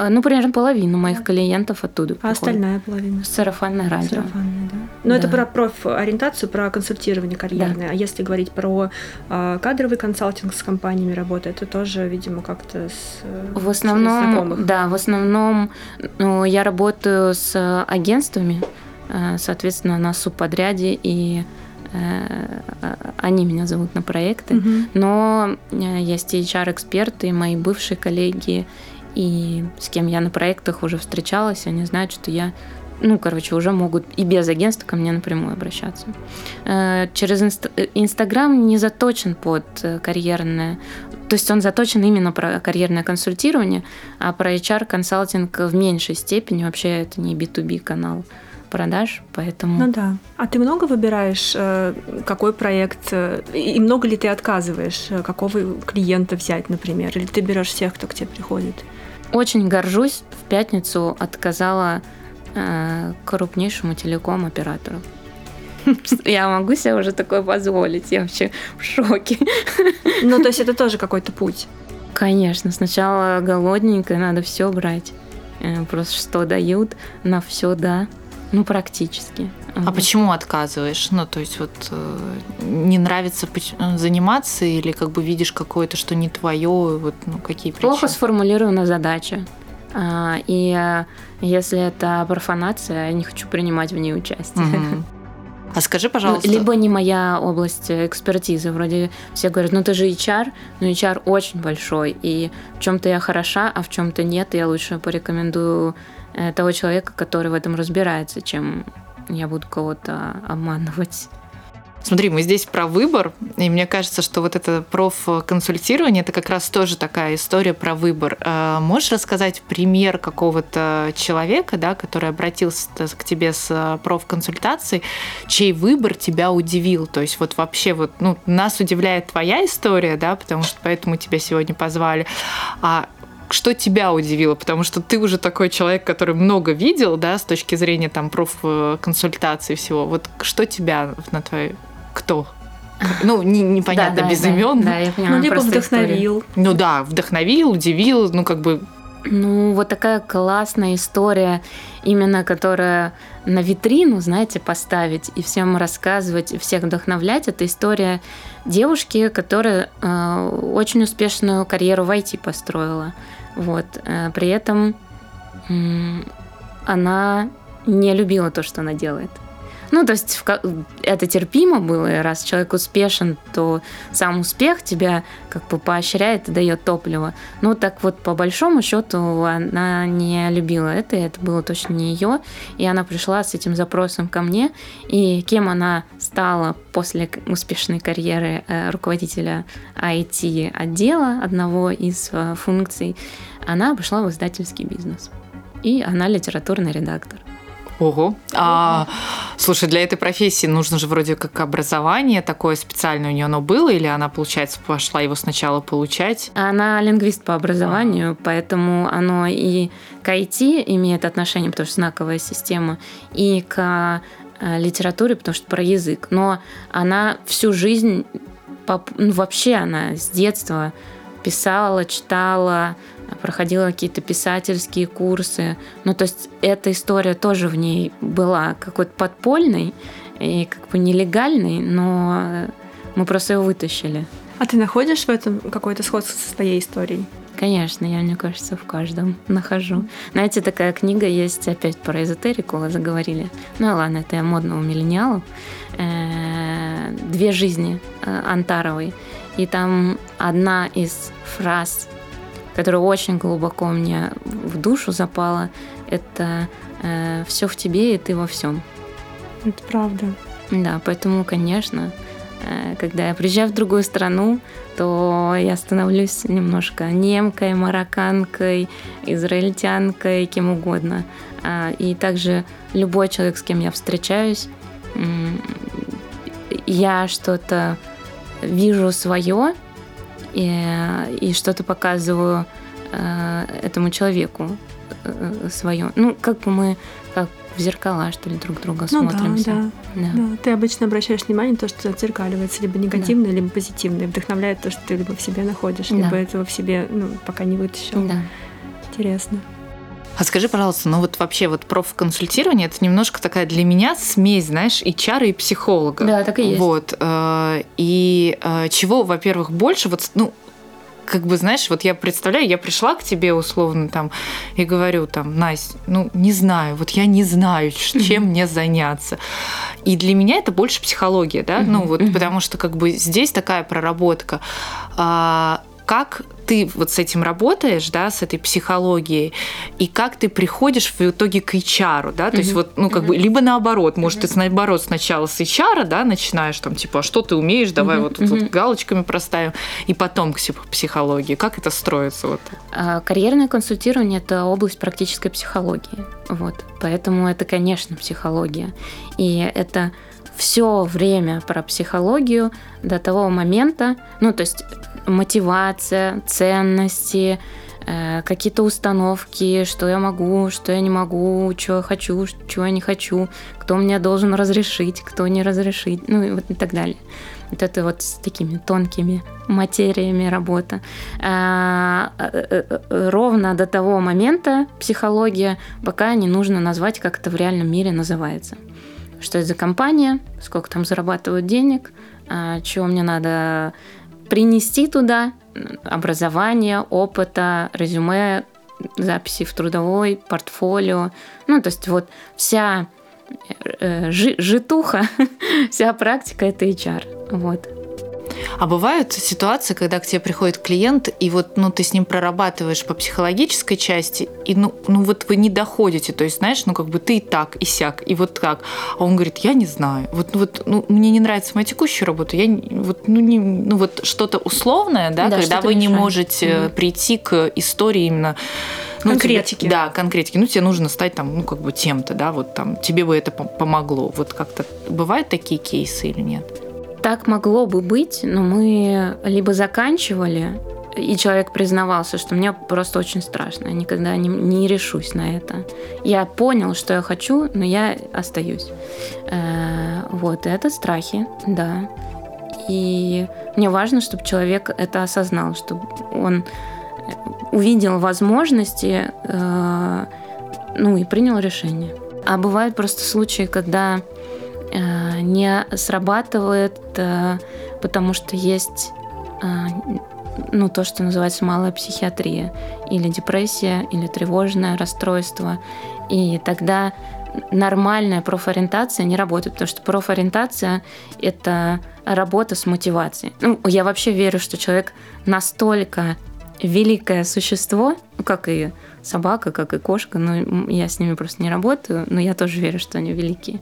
А, Ну, примерно половину моих клиентов оттуда А приходит. остальная половина? Сарафанное радио. Сарафанное, да. Но это Да. про профориентацию, про консультирование карьерное. А если говорить про а, кадровый консалтинг с компаниями работы, это тоже, видимо, как-то с э, В с основном, знакомых. да, в основном ну, я работаю с агентствами, э, соответственно, на субподряде, и э, они меня зовут на проекты. Мгм. Но э, есть и HR-эксперты, мои бывшие коллеги, и с кем я на проектах уже встречалась, они знают, что я ну, короче, уже могут и без агентства ко мне напрямую обращаться. Э, Через инст- э, Инстаграм не заточен под э, карьерное, то есть он заточен именно про карьерное консультирование, а про HR-консалтинг в меньшей степени. Вообще это не B2B канал продаж, поэтому... Ну да. А ты много выбираешь, какой проект, и много ли ты отказываешь, какого клиента взять, например, или ты берешь всех, кто к тебе приходит? Очень горжусь, в пятницу отказала э, крупнейшему телеком-оператору. *laughs* Я могу себе уже такое позволить, я вообще в шоке. Ну, то есть это тоже какой-то путь. Конечно, сначала голодненько, надо все брать. Э, Просто что дают, на все да. Ну, практически. А Вот. почему отказываешь? Ну, то есть вот э, не нравится заниматься или как бы видишь какое-то, что не твое, вот ну какие причины? Плохо сформулирована задача. А, И э, если это профанация, я не хочу принимать в ней участие. Мгм. *laughs* А скажи, Ну, пожалуйста, Либо не моя область экспертизы. Вроде все говорят, ну ты же HR, но HR очень большой, и в чем-то я хороша, а в чем-то нет. Я лучше порекомендую того человека, который в этом разбирается, чем я буду кого-то обманывать. Смотри, мы здесь про выбор, и мне кажется, что вот это профконсультирование, это как раз тоже такая история про выбор. А Можешь рассказать пример какого-то человека, да, который обратился к тебе с э, профконсультацией, чей выбор тебя удивил? То есть вот вообще вот, ну, нас удивляет твоя история, да, потому что поэтому тебя сегодня позвали. А что тебя удивило? Потому что ты уже такой человек, который много видел, да, с точки зрения там профконсультации и всего. Вот что тебя на твой... Кто? Ну, не- непонятно, Да, да, без да, имен. Да, я поняла. Ну, либо просто историю. вдохновил. Ну да, вдохновил, удивил, ну как бы Ну, вот такая классная история, именно которая на витрину, знаете, поставить и всем рассказывать, и всех вдохновлять. Это история девушки, которая э, очень успешную карьеру в IT построила. Вот. Э, при этом она не любила то, что она делает. Ну, то есть это терпимо было, и раз человек успешен, то сам успех тебя как бы поощряет и дает топливо. Ну, так вот, по большому счету, она не любила это, и это было точно не ее, и она пришла с этим запросом ко мне, и кем она стала после успешной карьеры э, руководителя IT-отдела, одного из э, функций, она пошла в издательский бизнес. И она литературный редактор. Ого. А, слушай, для этой профессии нужно же вроде как образование такое специальное у нее оно было, или она, получается, пошла его сначала получать? Она лингвист по образованию, поэтому оно и к IT имеет отношение, потому что знаковая система, и к литературе, потому что про язык. Но она всю жизнь, ну, вообще она с детства писала, читала, проходила какие-то писательские курсы. Ну, то есть эта история тоже в ней была какой-то подпольной и как бы нелегальной, но мы просто ее вытащили. А ты находишь в этом какое-то сходство с твоей историей? Конечно, я, мне кажется, в каждом нахожу. Знаете, такая книга есть опять про эзотерику, заговорили. Ну ладно, это я модного миллениалу. Э, «Две жизни» э, Антаровой. И там одна из фраз которая очень глубоко мне в душу запала, это э, все в тебе и ты во всем. Это правда. Да, поэтому, конечно, когда я приезжаю в другую страну, то я становлюсь немножко немкой, марокканкой, израильтянкой, кем угодно. А, и также любой человек, с кем я встречаюсь, я что-то вижу свое, и, и что-то показываю э, этому человеку э, свое. Ну, как бы мы как в зеркала, что ли, друг друга ну, смотримся. Да, да, да. да. Ты обычно обращаешь внимание на то, что отзеркаливается либо негативное, да. либо позитивное. Вдохновляет то, что ты либо в себе находишь, да. либо этого в себе ну, пока не вытащил. Да. Интересно. А скажи, пожалуйста, ну вот вообще вот профконсультирование это немножко такая для меня смесь, знаешь, и чары, и психолога. Да, так и есть. Вот. Э, и э, чего, во-первых, больше, вот, ну, как бы, знаешь, вот я представляю, я пришла к тебе условно там и говорю там, Настя, ну, не знаю, вот я не знаю, чем мне заняться. И для меня это больше психология, да, ну вот, потому что как бы здесь такая проработка. Как ты вот с этим работаешь, да, с этой психологией, и как ты приходишь в итоге к HR, да, то mm-hmm. есть вот, ну, как mm-hmm. бы, либо наоборот, может, mm-hmm. ты наоборот сначала с HR, да, начинаешь там, типа, а что ты умеешь, давай mm-hmm. вот тут mm-hmm. вот галочками проставим, и потом к психологии. Как это строится? Вот? А, карьерное консультирование – это область практической психологии, вот, поэтому это, конечно, психология, и это все время про психологию до того момента, ну, то есть мотивация, ценности, э, какие-то установки, что я могу, что я не могу, что я хочу, что я не хочу, кто мне должен разрешить, кто не разрешить, ну и вот и так далее. Вот это вот с такими тонкими материями работа. А, э, э, ровно до того момента психология, пока не нужно назвать, как это в реальном мире называется. Что это за компания, сколько там зарабатывают денег, а, чего мне надо принести туда образование, опыта, резюме, записи в трудовой, портфолио. Ну, то есть вот вся э, житуха, *laughs* вся практика – это HR. Вот. А бывают ситуации, когда к тебе приходит клиент, и вот ну, ты с ним прорабатываешь по психологической части, и ну, ну вот вы не доходите, то есть, знаешь, ну как бы ты и так, и сяк, и вот как. А он говорит, я не знаю, вот, ну, вот ну, мне не нравится моя текущая работа, я вот, ну, не, ну вот что-то условное, да, да когда вы мешает. не можете угу. прийти к истории именно ну, конкретики. Тебе, да, конкретики. Ну, тебе нужно стать там, ну, как бы тем-то, да, вот там, тебе бы это помогло. Вот как-то бывают такие кейсы или нет? Так могло бы быть, но мы либо заканчивали, и человек признавался, что мне просто очень страшно, я никогда не, не решусь на это. Я понял, что я хочу, но я остаюсь. Э, вот, это страхи, да. И мне важно, чтобы человек это осознал, чтобы он увидел возможности, э, ну и принял решение. А бывают просто случаи, когда не срабатывает, э, потому что есть э, ну, то, что называется малая психиатрия, или депрессия, или тревожное расстройство. И тогда нормальная профориентация не работает, потому что профориентация — это работа с мотивацией. Ну, я вообще верю, что человек настолько великое существо, как и собака, как и кошка, но я с ними просто не работаю, но я тоже верю, что они великие.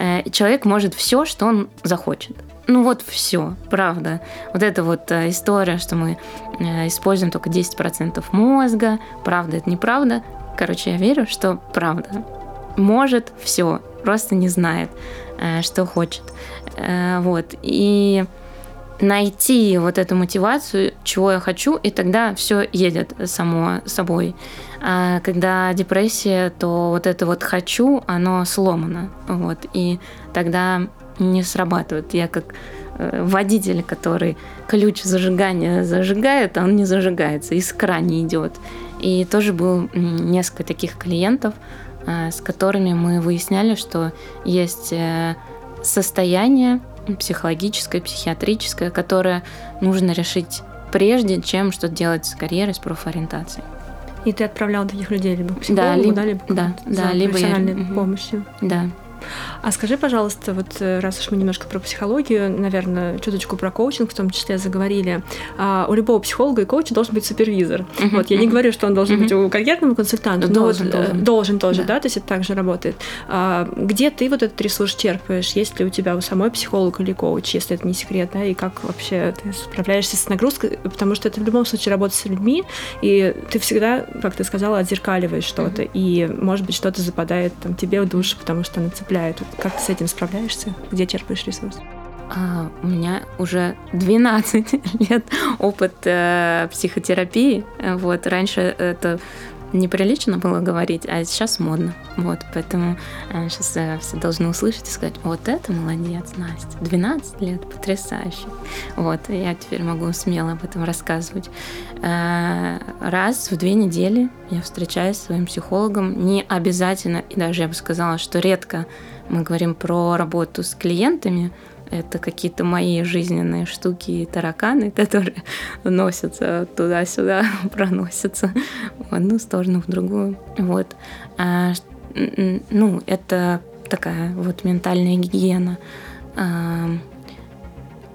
Э, человек может все, что он захочет. Ну вот все, правда. Вот эта вот э, история, что мы э, используем только 10% мозга, правда это неправда. Короче, я верю, что правда. Может все, просто не знает, что хочет. Вот. И найти вот эту мотивацию, чего я хочу, и тогда все едет само собой. А когда депрессия, то вот это вот хочу, оно сломано. Вот, и тогда не срабатывает. Я как э, водитель, который ключ зажигания зажигает, а он не зажигается, искра не идет. И тоже было несколько таких клиентов, э, с которыми мы выясняли, что есть э, состояние, психологическое, психиатрическое, которое нужно решить прежде, чем что делать с карьерой, с профориентацией. И ты отправлял таких людей либо к психологу, да, либо, да, либо, да, да, либо профессиональной я, помощью? Да. А скажи, пожалуйста, вот э, раз уж мы немножко про психологию, наверное, чуточку про коучинг в том числе заговорили, а, у любого психолога и коуча должен быть супервизор. Uh-huh, вот я не говорю, что он должен uh-huh. быть у карьерного консультанта, но должен, вот, должен. должен тоже, да. да, то есть это также работает. А, где ты вот этот ресурс черпаешь? Есть ли у тебя у самой психолог или коуч, если это не секрет, да, и как вообще ты справляешься с нагрузкой, потому что это в любом случае работа с людьми, и ты всегда, как ты сказала, отзеркаливаешь что-то, uh-huh. и, может быть, что-то западает там тебе в душу, потому что она цепляет. Как ты с этим справляешься? Где черпаешь ресурс? А, у меня уже 12 *laughs* лет опыт э, психотерапии. Вот раньше это неприлично было говорить, а сейчас модно. Вот, поэтому э, сейчас э, все должны услышать и сказать, вот это молодец, Настя, 12 лет, потрясающе. Вот, я теперь могу смело об этом рассказывать. Э, раз в две недели я встречаюсь с своим психологом, не обязательно, и даже я бы сказала, что редко мы говорим про работу с клиентами, это какие-то мои жизненные штуки и тараканы, *laughs* которые носятся туда-сюда, *laughs* проносятся в одну сторону, в другую. Вот. А, ну, это такая вот ментальная гигиена. А,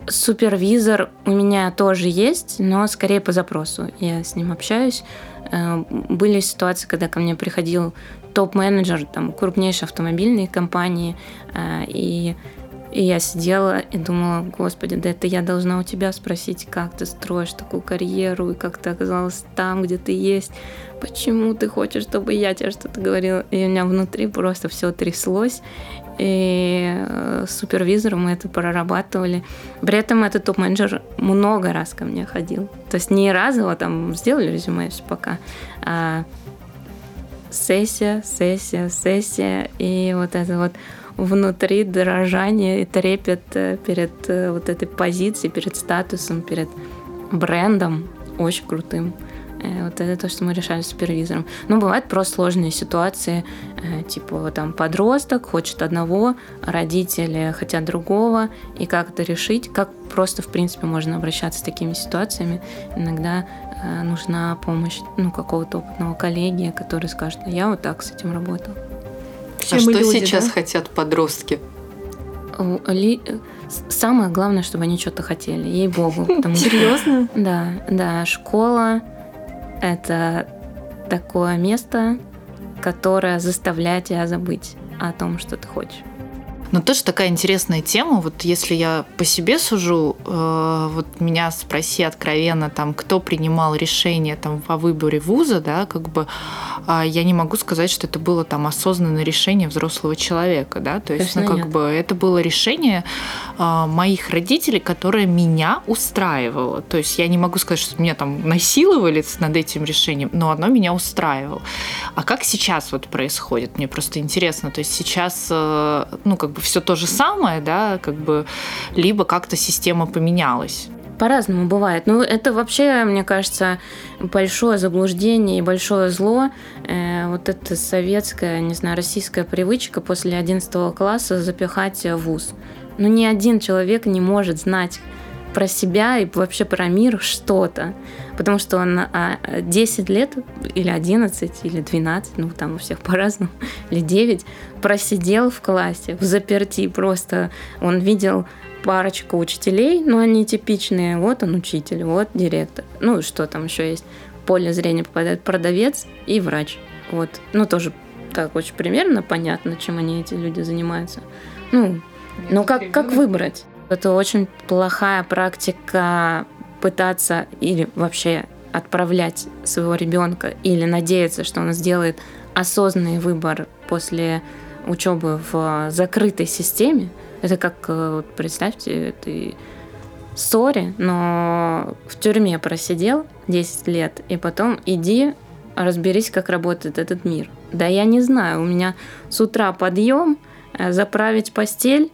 супервизор у меня тоже есть, но скорее по запросу. Я с ним общаюсь. А, были ситуации, когда ко мне приходил топ-менеджер там, крупнейшей автомобильной компании, а, и и я сидела и думала, господи, да это я должна у тебя спросить, как ты строишь такую карьеру, и как ты оказалась там, где ты есть, почему ты хочешь, чтобы я тебе что-то говорила. И у меня внутри просто все тряслось, и э, с супервизором мы это прорабатывали. При этом этот топ-менеджер много раз ко мне ходил. То есть не разово там сделали резюме все пока, а сессия, сессия, сессия, и вот это вот внутри дрожание и трепет э, перед э, вот этой позицией, перед статусом, перед брендом очень крутым. Э, вот это то, что мы решали с супервизором. Но бывают просто сложные ситуации, типа там подросток хочет одного, родители хотят другого, и как это решить, как просто, в принципе, можно обращаться с такими ситуациями. Иногда нужна помощь ну, какого-то опытного коллеги, который скажет, я вот так с этим работал. Все а что люди, сейчас да? хотят подростки? Ли... Самое главное, чтобы они что-то хотели, ей-богу. *laughs* Серьезно? Да, да. Школа – это такое место, которое заставляет тебя забыть о том, что ты хочешь. Но тоже такая интересная тема. Вот если я по себе сужу, э, вот меня спроси откровенно, там, кто принимал решение там по выборе вуза, да, как бы э, я не могу сказать, что это было там осознанное решение взрослого человека, да, то есть, Конечно, ну, как нет. бы это было решение э, моих родителей, которое меня устраивало. То есть я не могу сказать, что меня там насиловали над этим решением, но оно меня устраивало. А как сейчас вот происходит? Мне просто интересно. То есть сейчас, э, ну, как бы все то же самое, да, как бы, либо как-то система поменялась. По-разному бывает. Ну, это вообще, мне кажется, большое заблуждение и большое зло. Э, вот эта советская, не знаю, российская привычка после 11 класса запихать в вуз. Ну, ни один человек не может знать про себя и вообще про мир что-то. Потому что он 10 а, лет или 11 или 12, ну там у всех по-разному, *laughs* или 9, просидел в классе, в заперти просто. Он видел парочку учителей, но они типичные. Вот он учитель, вот директор. Ну, что там еще есть? В поле зрения попадает продавец и врач. Вот. Ну, тоже так очень примерно понятно, чем они, эти люди, занимаются. Ну, ну как, как выбрать? Это очень плохая практика пытаться или вообще отправлять своего ребенка или надеяться, что он сделает осознанный выбор после учебы в закрытой системе, это как, э, вот представьте, ты ссоре, но в тюрьме просидел 10 лет, и потом иди разберись, как работает этот мир. Да я не знаю, у меня с утра подъем, э, заправить постель,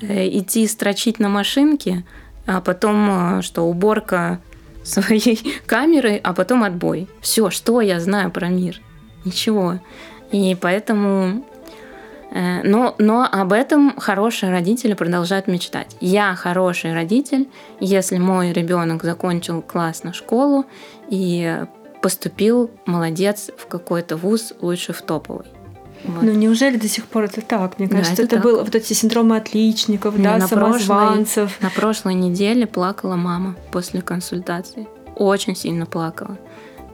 идти строчить на машинке, а потом что, уборка *laughs* своей камеры, а потом отбой. Все, что я знаю про мир? Ничего. И поэтому Э, но, но об этом хорошие родители продолжают мечтать. Я хороший родитель, если мой ребенок закончил классно школу и поступил, молодец, в какой-то вуз, лучше в топовый. Вот. Ну неужели до сих пор это так? Мне кажется, да, это, это было вот эти синдромы отличников, Не, да, на самозванцев. Прошлой, на прошлой неделе плакала мама после консультации. Очень сильно плакала.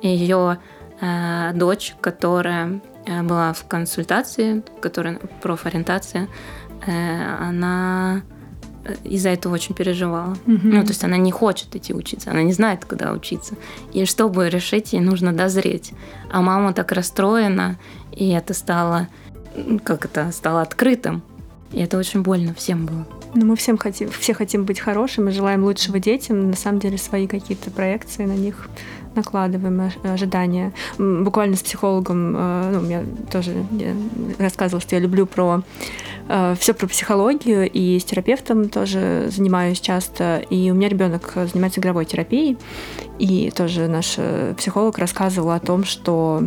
Ее э, дочь, которая Э, была в консультации, которая профориентация, э, она из-за этого очень переживала. Mm-hmm. Ну, то есть она не хочет идти учиться, она не знает, куда учиться. И чтобы решить, ей нужно дозреть. А мама так расстроена, и это стало, как это, стало открытым. И это очень больно всем было. Ну, мы всем хотим, все хотим быть хорошими, желаем лучшего детям. На самом деле свои какие-то проекции на них накладываем ожидания. Буквально с психологом, э, ну, я тоже рассказывала, что я люблю про э, все про психологию, и с терапевтом тоже занимаюсь часто. И у меня ребенок занимается игровой терапией, и тоже наш э, психолог рассказывал о том, что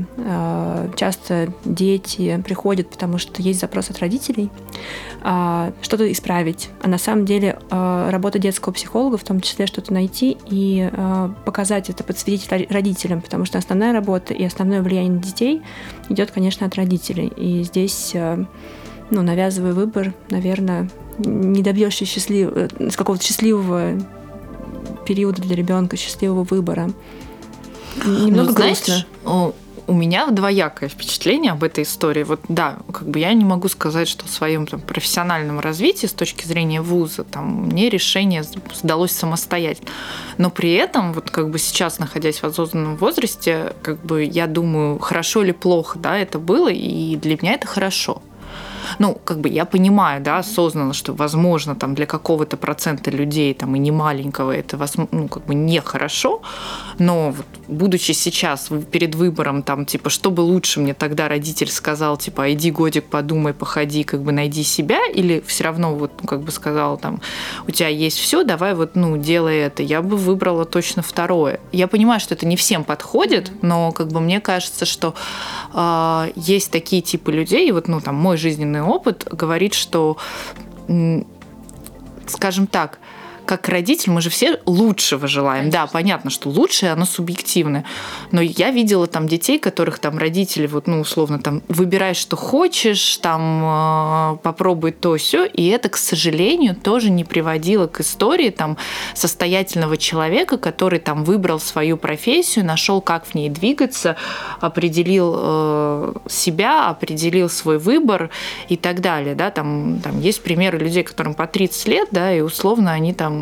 часто дети приходят, потому что есть запрос от родителей, а, что-то исправить. А на самом деле работа детского психолога в том числе что-то найти и показать это, подсветить родителям, потому что основная работа и основное влияние на детей идет, конечно, от родителей. И здесь э, ну, навязывая выбор, наверное, не добьешься счастлив... Э, какого-то счастливого периода для ребенка, счастливого выбора. Немного ну, грустно. Знаешь, у меня двоякое впечатление об этой истории. Вот да, как бы я не могу сказать, что в своем там, профессиональном развитии с точки зрения вуза там, мне решение сдалось самостоятельно. Но при этом, вот как бы сейчас, находясь в осознанном возрасте, как бы я думаю, хорошо или плохо, да, это было, и для меня это хорошо ну, как бы я понимаю, да, осознанно, что, возможно, там для какого-то процента людей, там, и не маленького, это, ну, как бы нехорошо, но вот, будучи сейчас перед выбором, там, типа, что бы лучше мне тогда родитель сказал, типа, иди годик подумай, походи, как бы найди себя, или все равно вот, ну, как бы сказал, там, у тебя есть все, давай вот, ну, делай это. Я бы выбрала точно второе. Я понимаю, что это не всем подходит, но, как бы, мне кажется, что э, есть такие типы людей, вот, ну, там, мой жизненный опыт говорит, что, скажем так, как родитель, мы же все лучшего желаем. Конечно. Да, понятно, что лучшее, оно субъективное. Но я видела там детей, которых там родители, вот, ну, условно, там, выбирай, что хочешь, там, э, попробуй то все, и это, к сожалению, тоже не приводило к истории там состоятельного человека, который там выбрал свою профессию, нашел, как в ней двигаться, определил э, себя, определил свой выбор и так далее, да, там, там есть примеры людей, которым по 30 лет, да, и условно они там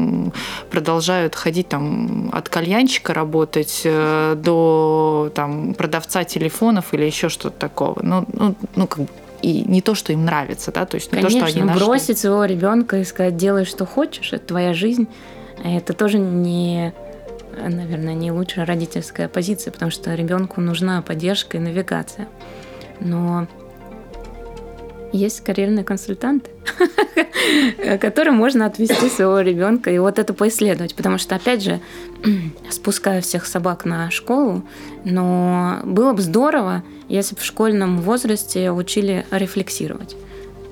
продолжают ходить там от кальянчика работать э, до там продавца телефонов или еще что-то такого. Ну, ну, ну как бы и не то, что им нравится, да, то есть не Конечно, то, что они нашли. бросить своего ребенка и сказать, делай, что хочешь, это твоя жизнь, это тоже не наверное, не лучшая родительская позиция, потому что ребенку нужна поддержка и навигация. Но есть карьерные консультанты, *laughs* которым можно отвести своего ребенка и вот это поисследовать. Потому что, опять же, *clears throat* спускаю всех собак на школу, но было бы здорово, если бы в школьном возрасте учили рефлексировать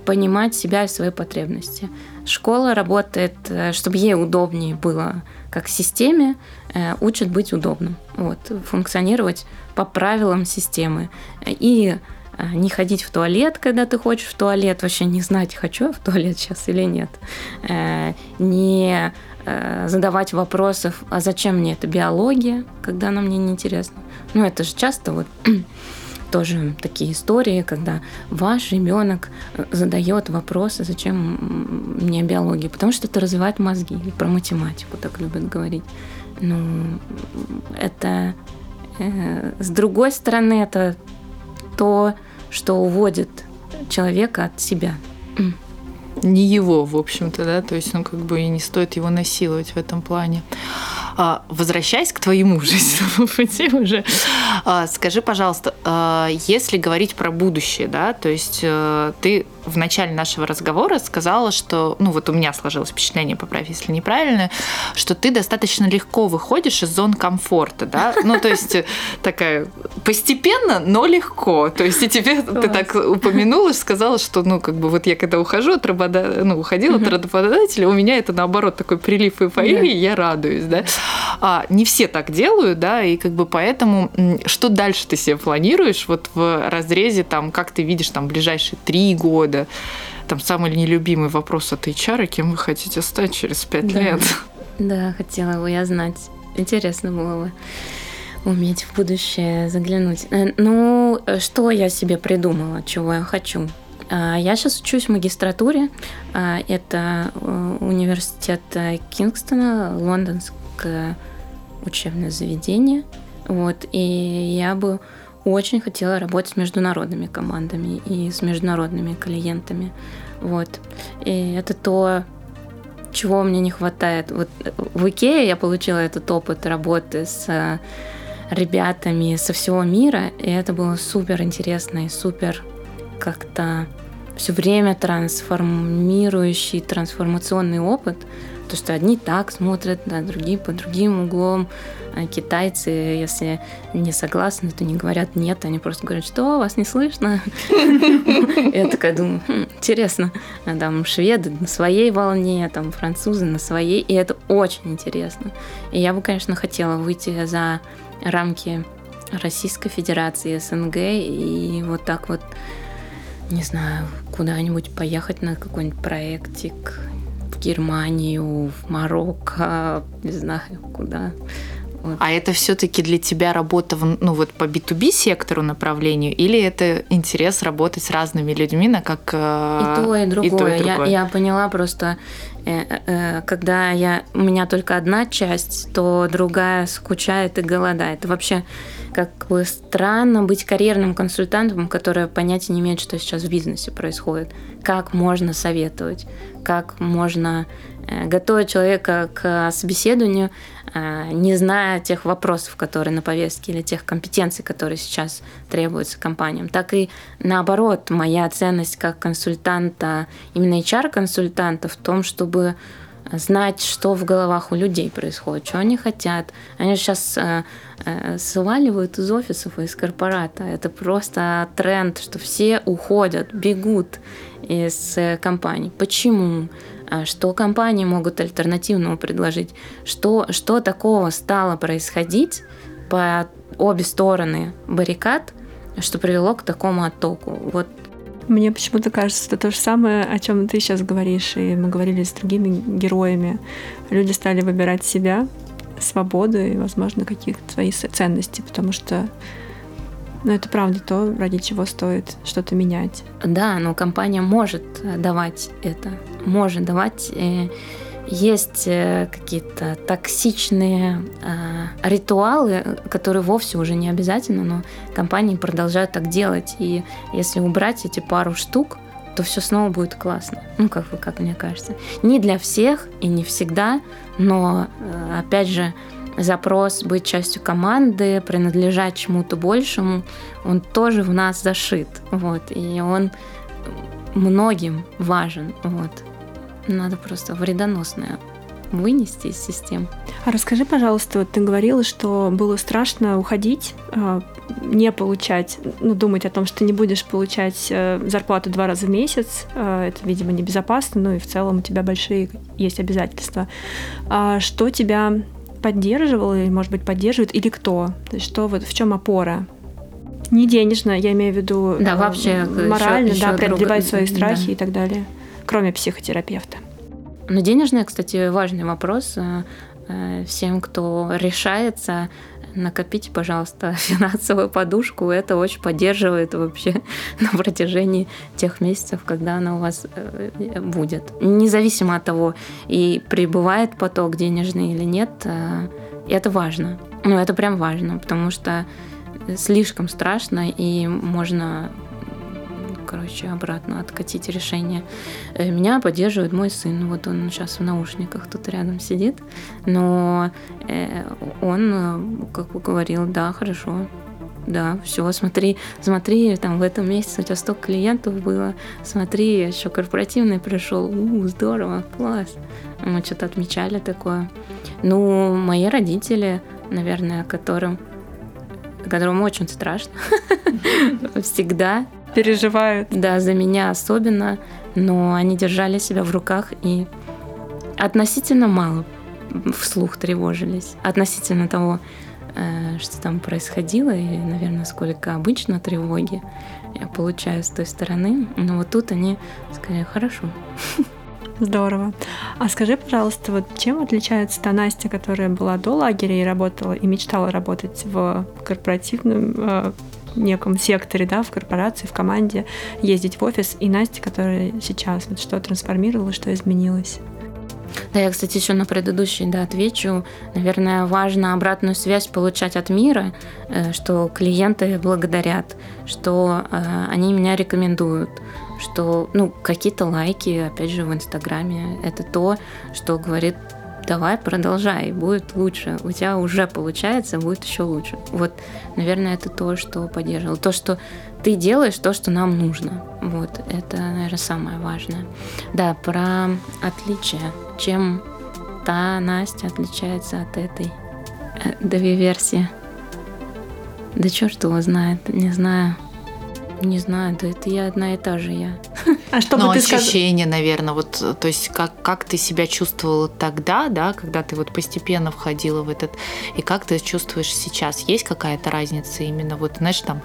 понимать себя и свои потребности. Школа работает, э, чтобы ей удобнее было как системе, э, учат быть удобным, вот, функционировать по правилам системы. И не ходить в туалет, когда ты хочешь в туалет, вообще не знать, хочу я в туалет *laughs* сейчас или нет. Не задавать вопросов, а зачем мне эта биология, когда она мне неинтересна. Ну, это же часто вот *clears throat* тоже такие истории, когда ваш ребенок э, задает вопросы, зачем мне биология, потому что это развивает мозги, про математику так любят говорить. Ну, это э, с другой стороны, это то, что уводит человека от себя не его, в общем-то, да, то есть, ну, как бы и не стоит его насиловать в этом плане. А, возвращаясь к твоему *laughs* жизненному пути уже, скажи, пожалуйста, а, если говорить про будущее, да, то есть а, ты в начале нашего разговора сказала, что, ну вот у меня сложилось впечатление, поправь, если неправильно, что ты достаточно легко выходишь из зон комфорта, да, ну то есть такая постепенно, но легко, то есть и тебе ты так упомянула, сказала, что, ну как бы вот я когда ухожу от работодателя, ну уходила от работодателя, у меня это наоборот такой прилив эйфории, я радуюсь, да, а не все так делают, да, и как бы поэтому что дальше ты себе планируешь вот в разрезе там, как ты видишь там ближайшие три года, там самый нелюбимый вопрос от HR, кем вы хотите стать через пять да. лет? Да, хотела бы я знать. Интересно было бы уметь в будущее заглянуть. Э, ну, что я себе придумала, чего я хочу? А, я сейчас учусь в магистратуре. А, это э, университет Кингстона, лондонское учебное заведение. Вот, и я бы очень хотела работать с международными командами и с международными клиентами. Вот. И это то, чего мне не хватает. Вот в Икее я получила этот опыт работы с э, ребятами со всего мира, и это было супер интересно и супер как-то все время трансформирующий, трансформационный опыт. То, что одни так смотрят, да, другие по другим углом. А китайцы, если не согласны, то не говорят нет, они просто говорят, что вас не слышно. Я такая думаю, «Хм, интересно. А там шведы на своей волне, там французы на своей, и это очень интересно. И я бы, конечно, хотела выйти за рамки Российской Федерации, СНГ, и вот так вот, не знаю, куда-нибудь поехать на какой-нибудь проектик, в Германию, в Марокко, не знаю, куда. А это все-таки для тебя работа ну, вот по B2B сектору направлению, или это интерес работать с разными людьми на как э, и то и другое. И то, и другое. Я, я поняла просто, э, э, когда я у меня только одна часть, то другая скучает и голодает. вообще как бы странно быть карьерным консультантом, который понятия не имеет, что сейчас в бизнесе происходит. Как можно советовать, как можно готовить человека к собеседованию, а, не зная тех вопросов, которые на повестке, или тех компетенций, которые сейчас требуются компаниям, так и наоборот, моя ценность как консультанта, именно HR-консультанта в том, чтобы знать, что в головах у людей происходит, что они хотят. Они сейчас э, э, сваливают из офисов из корпората. Это просто тренд, что все уходят, бегут из э, компаний. Почему? А что компании могут альтернативного предложить, что, что такого стало происходить по обе стороны баррикад, что привело к такому оттоку. Вот мне почему-то кажется, это то же самое, о чем ты сейчас говоришь, и мы говорили с другими героями. Люди стали выбирать себя, свободу и, возможно, каких-то свои ценности, потому что но это правда то, ради чего стоит что-то менять. Да, но компания может давать это, может давать. Э, есть э, какие-то токсичные э, ритуалы, которые вовсе уже не обязательно, но компании продолжают так делать. И если убрать эти пару штук, то все снова будет классно. Ну, как, как мне кажется. Не для всех и не всегда, но, опять же, запрос быть частью команды, принадлежать чему-то большему, он тоже в нас зашит. Вот, и он многим важен. Вот. Надо просто вредоносное вынести из систем. А расскажи, пожалуйста, вот ты говорила, что было страшно уходить, а, не получать, ну, думать о том, что не будешь получать э, зарплату два раза в месяц. А, это, видимо, небезопасно, ну и в целом у тебя большие есть обязательства. А что тебя поддерживало, или, может быть, поддерживает, или кто? То есть что вот в чем опора? Не денежно, я имею в виду Да, э, вообще, морально, ещё- да, ещё преодолевать друг- свои страхи да. и так далее, кроме психотерапевта. Но денежное, кстати, важный вопрос. Э, э, Всем, кто решается, накопите, пожалуйста, *laughs* финансовую подушку. Это очень поддерживает вообще *laughs* на протяжении тех месяцев, когда она у вас э, будет. Независимо от того, и прибывает поток денежный или нет, э, это важно. Ну, это прям важно, потому что слишком страшно, и можно короче, обратно откатить решение. Э, Меня поддерживает мой сын. Вот он сейчас в наушниках тут рядом сидит. Но э, он э, как бы говорил, да, хорошо, да, все, смотри, смотри, там в этом месяце у тебя столько клиентов было, смотри, еще корпоративный пришел, у, здорово, класс. Мы что-то отмечали такое. Ну, мои родители, наверное, которым которым очень страшно *laughs* всегда Переживают. да, за меня особенно, но они держали себя в руках и относительно мало вслух тревожились. Относительно того, э, что там происходило, и, наверное, сколько обычно тревоги я получаю с той стороны. Но вот тут они сказали, хорошо. Здорово. А скажи, пожалуйста, вот чем отличается та Настя, которая была до лагеря и работала, и мечтала работать в корпоративном э, неком секторе, да, в корпорации, в команде, ездить в офис, и Настя, которая сейчас, вот что трансформировалась, что изменилось? Да, я, кстати, еще на предыдущий да, отвечу. Наверное, важно обратную связь получать от мира, э, что клиенты благодарят, что э, они меня рекомендуют, что ну, какие-то лайки, опять же, в Инстаграме, это то, что говорит давай продолжай, будет лучше. У тебя уже получается, будет еще лучше. Вот, наверное, это то, что поддерживало. То, что ты делаешь то, что нам нужно. Вот, это, наверное, самое важное. Да, про отличие. Чем та Настя отличается от этой э, две версии? Да черт его знает, не знаю. Не знаю, да это я одна и та же я. *laughs* А что Ну, бы ты сказала? ощущение, наверное, вот, э, то есть как, как ты себя чувствовала тогда, да, когда ты вот постепенно входила в этот, и как ты чувствуешь сейчас? Есть какая-то разница именно, вот, знаешь, там,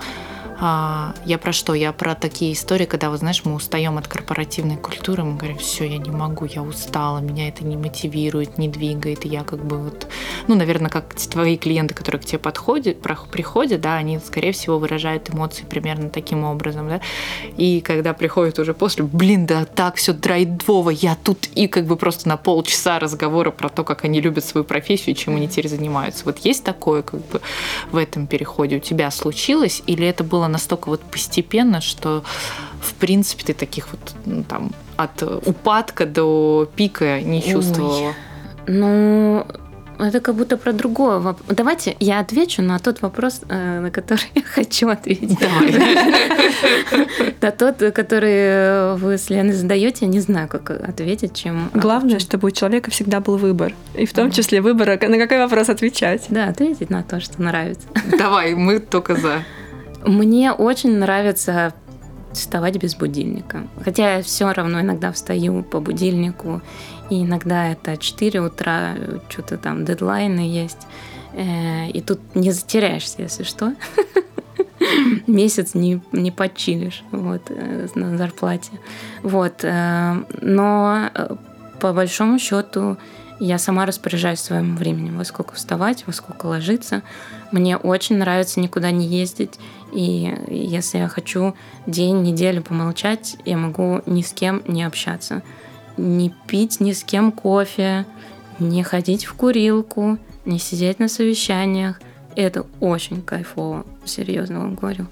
а, я про что? Я про такие истории, когда, вот, знаешь, мы устаем от корпоративной культуры, мы говорим, все, я не могу, я устала, меня это не мотивирует, не двигает, и я как бы вот, ну, наверное, как твои клиенты, которые к тебе подходят, приходят, да, они, скорее всего, выражают эмоции примерно таким образом, да, и когда приходят уже после, блин, да так все драйдово, я тут и как бы просто на полчаса разговора про то, как они любят свою профессию чем они теперь занимаются. Вот есть такое как бы в этом переходе у тебя случилось, или это было настолько вот постепенно, что в принципе ты таких вот ну, там от упадка до пика не Ой. чувствовала? Ну, это как будто про другое. Давайте я отвечу на тот вопрос, э, на который *laughs* я хочу ответить. *laughs* На тот, который вы с Леной задаете, я не знаю, как ответить, чем... Главное, чтобы у человека всегда был выбор. И в том числе выбор, а на какой вопрос отвечать. Да, ответить на то, что нравится. Давай, мы только за. Мне очень нравится вставать без будильника. Хотя я все равно иногда встаю по будильнику, и иногда это 4 утра, что-то там дедлайны есть. Э, И тут не затеряешься, если что. *laughs* Месяц не, не почилишь вот, э, на зарплате. Вот. э, Но по большому счету я сама распоряжаюсь своим временем, во сколько вставать, во сколько ложиться. Мне очень нравится никуда не ездить. И если я хочу день, неделю помолчать, я могу ни с кем не общаться. Не пить ни с кем кофе, не ходить в курилку, не сидеть на совещаниях. Это очень кайфово, серьезно вам говорю.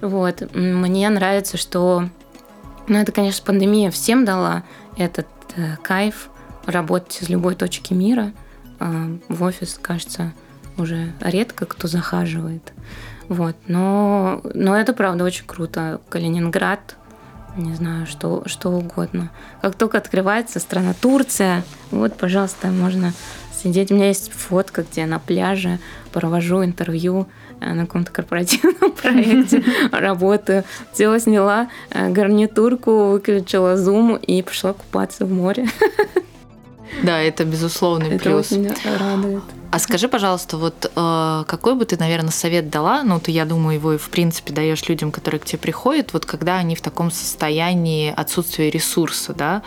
Вот. Мне нравится, что... Ну, это, конечно, пандемия всем дала этот э, кайф работать из любой точки мира. А, в офис, кажется, уже редко кто захаживает. Вот. Но, но это, правда, очень круто. Калининград не знаю, что, что угодно. Как только открывается страна Турция, вот, пожалуйста, можно сидеть. У меня есть фотка, где я на пляже провожу интервью э, на каком-то корпоративном *laughs* проекте, *laughs* работаю. Взяла, сняла э, гарнитурку, выключила зум и пошла купаться в море. *laughs* Да, это безусловный Это плюс. очень радует. А скажи, пожалуйста, вот э, какой бы ты, наверное, совет дала? Ну, ты, я думаю, его и в принципе даешь людям, которые к тебе приходят, вот когда они в таком состоянии отсутствия ресурса, да,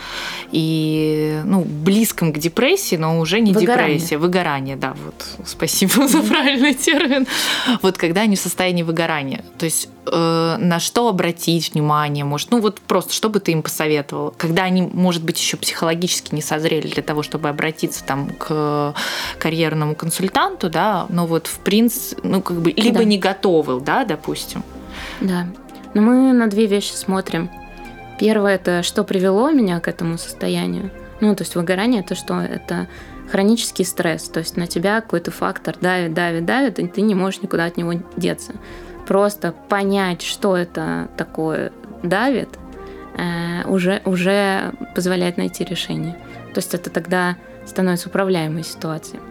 и ну близком к депрессии, но уже не Выгорание. депрессия, выгорание, да, вот. Спасибо за правильный термин. Вот когда они в состоянии выгорания, то есть э, на что обратить внимание, может, ну вот просто, что бы ты им посоветовала, когда они, может быть, еще психологически не созрели для того, чтобы обратиться там к карьерному консультанту, да, но вот в принципе, ну как бы либо Да. не готовы, да, допустим. Да. Но мы на две вещи смотрим. Первое это что привело меня к этому состоянию. Ну, то есть выгорание это что? Это хронический стресс. То есть на тебя какой-то фактор давит, давит, давит, и ты не можешь никуда от него деться. Просто понять, что это такое давит, э, уже, уже позволяет найти решение. То есть это тогда становится управляемой ситуацией.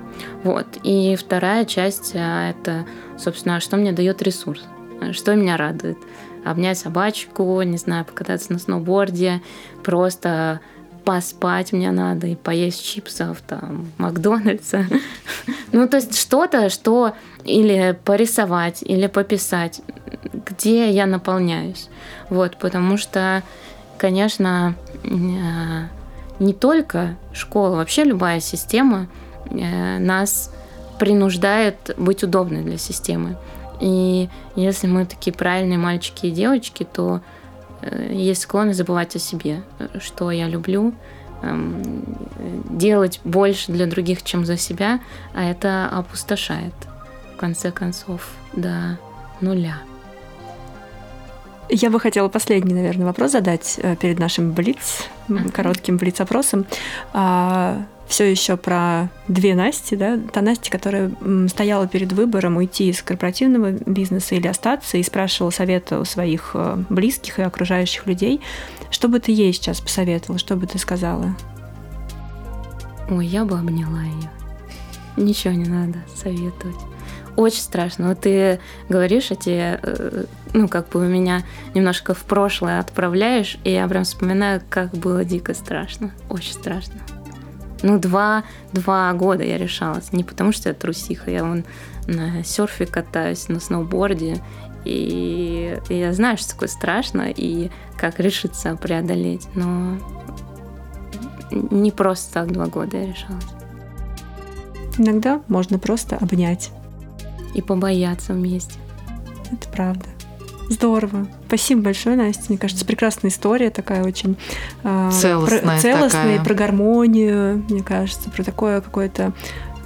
Вот. И вторая часть а, это, собственно, что мне дает ресурс, а, что меня радует. Обнять собачку, не знаю, покататься на сноуборде, просто поспать мне надо и поесть чипсов, там, Макдональдса. *laughs* Ну, то есть что-то, что или порисовать, или пописать, где я наполняюсь. Вот, потому что, конечно, э, не только школа, вообще любая система э, нас принуждает быть удобной для системы. И если мы такие правильные мальчики и девочки, то э, есть склонность забывать о себе, э, что я люблю, эм, э, делать больше для других, чем за себя, а это опустошает, в конце концов, до нуля. Я бы хотела последний, наверное, вопрос задать э, перед нашим блиц, коротким блиц-опросом. Все еще про две Насти, да? Та Настя, которая стояла перед выбором уйти из корпоративного бизнеса или остаться, и спрашивала совета у своих э, близких и окружающих людей. Что бы ты ей сейчас посоветовала, что бы ты сказала? Ой, я бы обняла ее. Ничего не надо советовать. Очень страшно. Вот ты говоришь эти, ну, как бы меня немножко в прошлое отправляешь, и я прям вспоминаю, как было дико страшно. Очень страшно. Ну, два, два года я решалась. Не потому, что я трусиха, я вон на серфе катаюсь, на сноуборде. И, и я знаю, что такое страшно, и как решиться преодолеть. Но не просто так два года я решалась. Иногда можно просто обнять. И побояться вместе. Это правда. Здорово. Спасибо большое, Настя. Мне кажется, прекрасная история такая очень э, Целостная про, целостная, такая. про гармонию, мне кажется, про такое какое-то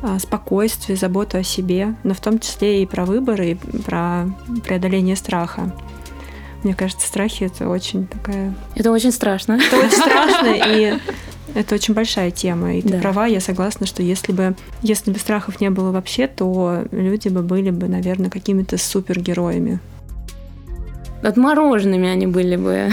а, спокойствие, заботу о себе, но в том числе и про выборы, и про преодоление страха. Мне кажется, страхи это очень такая... Это очень страшно. Это очень страшно, *laughs* и это очень большая тема. И ты Да. права, я согласна, что если бы, если бы страхов не было вообще, то люди бы были бы, наверное, какими-то супергероями. Отмороженными они были бы.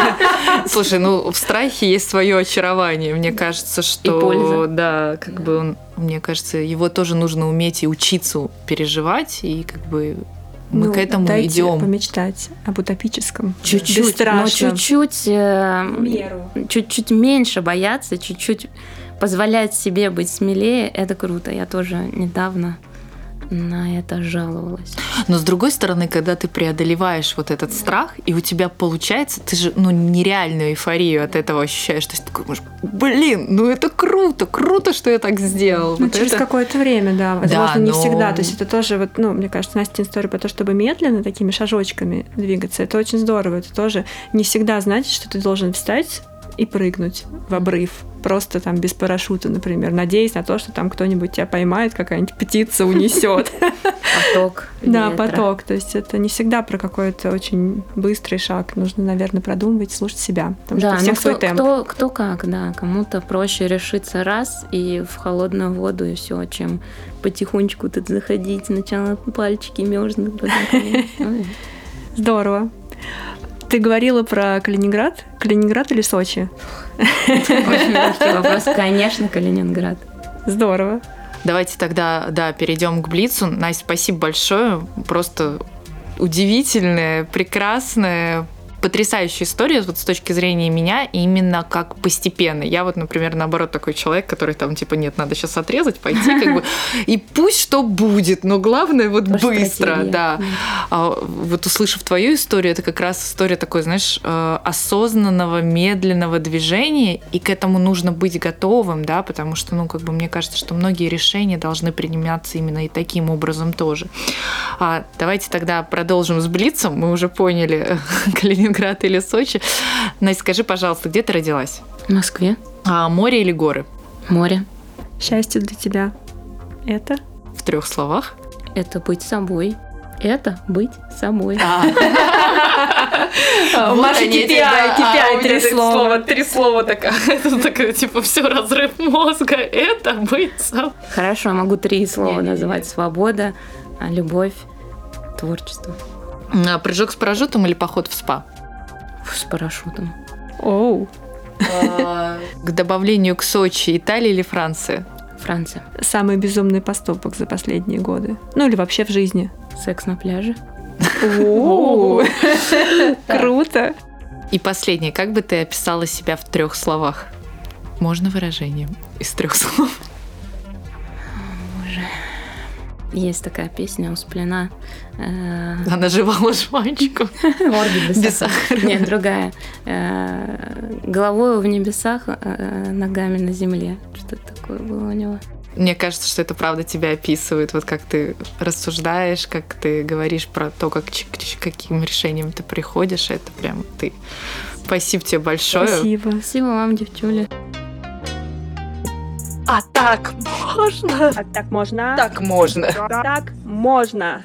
*laughs* Слушай, ну в страхе есть свое очарование. Мне кажется, что польза. да, как бы он, мне кажется, его тоже нужно уметь и учиться переживать, и как бы мы Ну, к этому дайте идем. помечтать об утопическом. Чуть-чуть, но чуть-чуть, э, меру. чуть-чуть меньше бояться, чуть-чуть позволять себе быть смелее, это круто. Я тоже недавно на это жаловалась. Но с другой стороны, когда ты преодолеваешь вот этот страх, и у тебя получается, ты же ну, нереальную эйфорию от этого ощущаешь. То есть ты такой, можешь, блин, ну это круто, круто, что я так сделал. Ну, Вот через это- какое-то время, да. Да, Возможно, не но- всегда. То есть это тоже, вот, ну, мне кажется, Настя история про то, чтобы медленно такими шажочками двигаться. Это очень здорово. Это тоже не всегда значит, что ты должен встать и прыгнуть в обрыв. Просто там без парашюта, например, надеясь на то, что там кто-нибудь тебя поймает, какая-нибудь птица унесет. Поток. Да, поток. То есть это не всегда про какой-то очень быстрый шаг. Нужно, наверное, продумывать, слушать себя. Потому что Да, ну всех свой кто, темп. кто, кто как, да. Кому-то проще решиться раз и в холодную воду и все, чем потихонечку тут заходить. Сначала пальчики мерзнут. Ой. *laughs* Здорово. Ты говорила про Калининград? Калининград или Сочи? Очень легкий вопрос. Конечно, Калининград. Здорово. Давайте тогда, да, перейдем к Блицу. Настя, спасибо большое. Просто удивительная, прекрасная, потрясающая история вот с точки зрения меня именно как постепенно. Я вот, например, наоборот такой человек, который там типа нет, надо сейчас отрезать, пойти как бы *laughs* и пусть что будет, но главное вот По быстро, стратегии. да. А вот услышав твою историю, это как раз история такой, знаешь, э, осознанного, медленного движения, и к этому нужно быть готовым, да, потому что, ну, как бы мне кажется, что многие решения должны приниматься именно и таким образом тоже. А, давайте тогда продолжим с Блицем. Мы уже поняли, *laughs* Калининград или Сочи. Настя, скажи, пожалуйста, где ты родилась? В Москве. А, море или горы? Море. Счастье для тебя. Это? В трех словах. Это быть собой. Это быть собой. *laughs* Маша, KPI, KPI, три слова. Три слова такая. *laughs* Это такая, типа, все разрыв мозга. Это быть сам. Хорошо, могу три слова называть. Свобода, а, любовь, творчество. А, Прыжок с парашютом или поход в спа? С парашютом. Оу. К добавлению к Сочи Италия или Франция? Франция. Самый безумный поступок за последние годы. Ну или вообще в жизни. Секс на пляже. Оу. *laughs* Круто. И последнее. Как бы ты описала себя в трех словах? Можно выражением из трех *laughs* слов? Есть такая песня у Сплина. э, Она жевала жвачку. Оргий без Без сахара. Нет, другая. Э, Головой в небесах, э, ногами на земле. Что-то такое было у него. Мне кажется, что это правда тебя описывает. Вот как ты рассуждаешь, как ты говоришь про то, как, к каким решениям ты приходишь. Это прям ты. Спасибо тебе большое. Спасибо. Спасибо вам, девчули. А так можно? А так можно? Так можно. Так можно.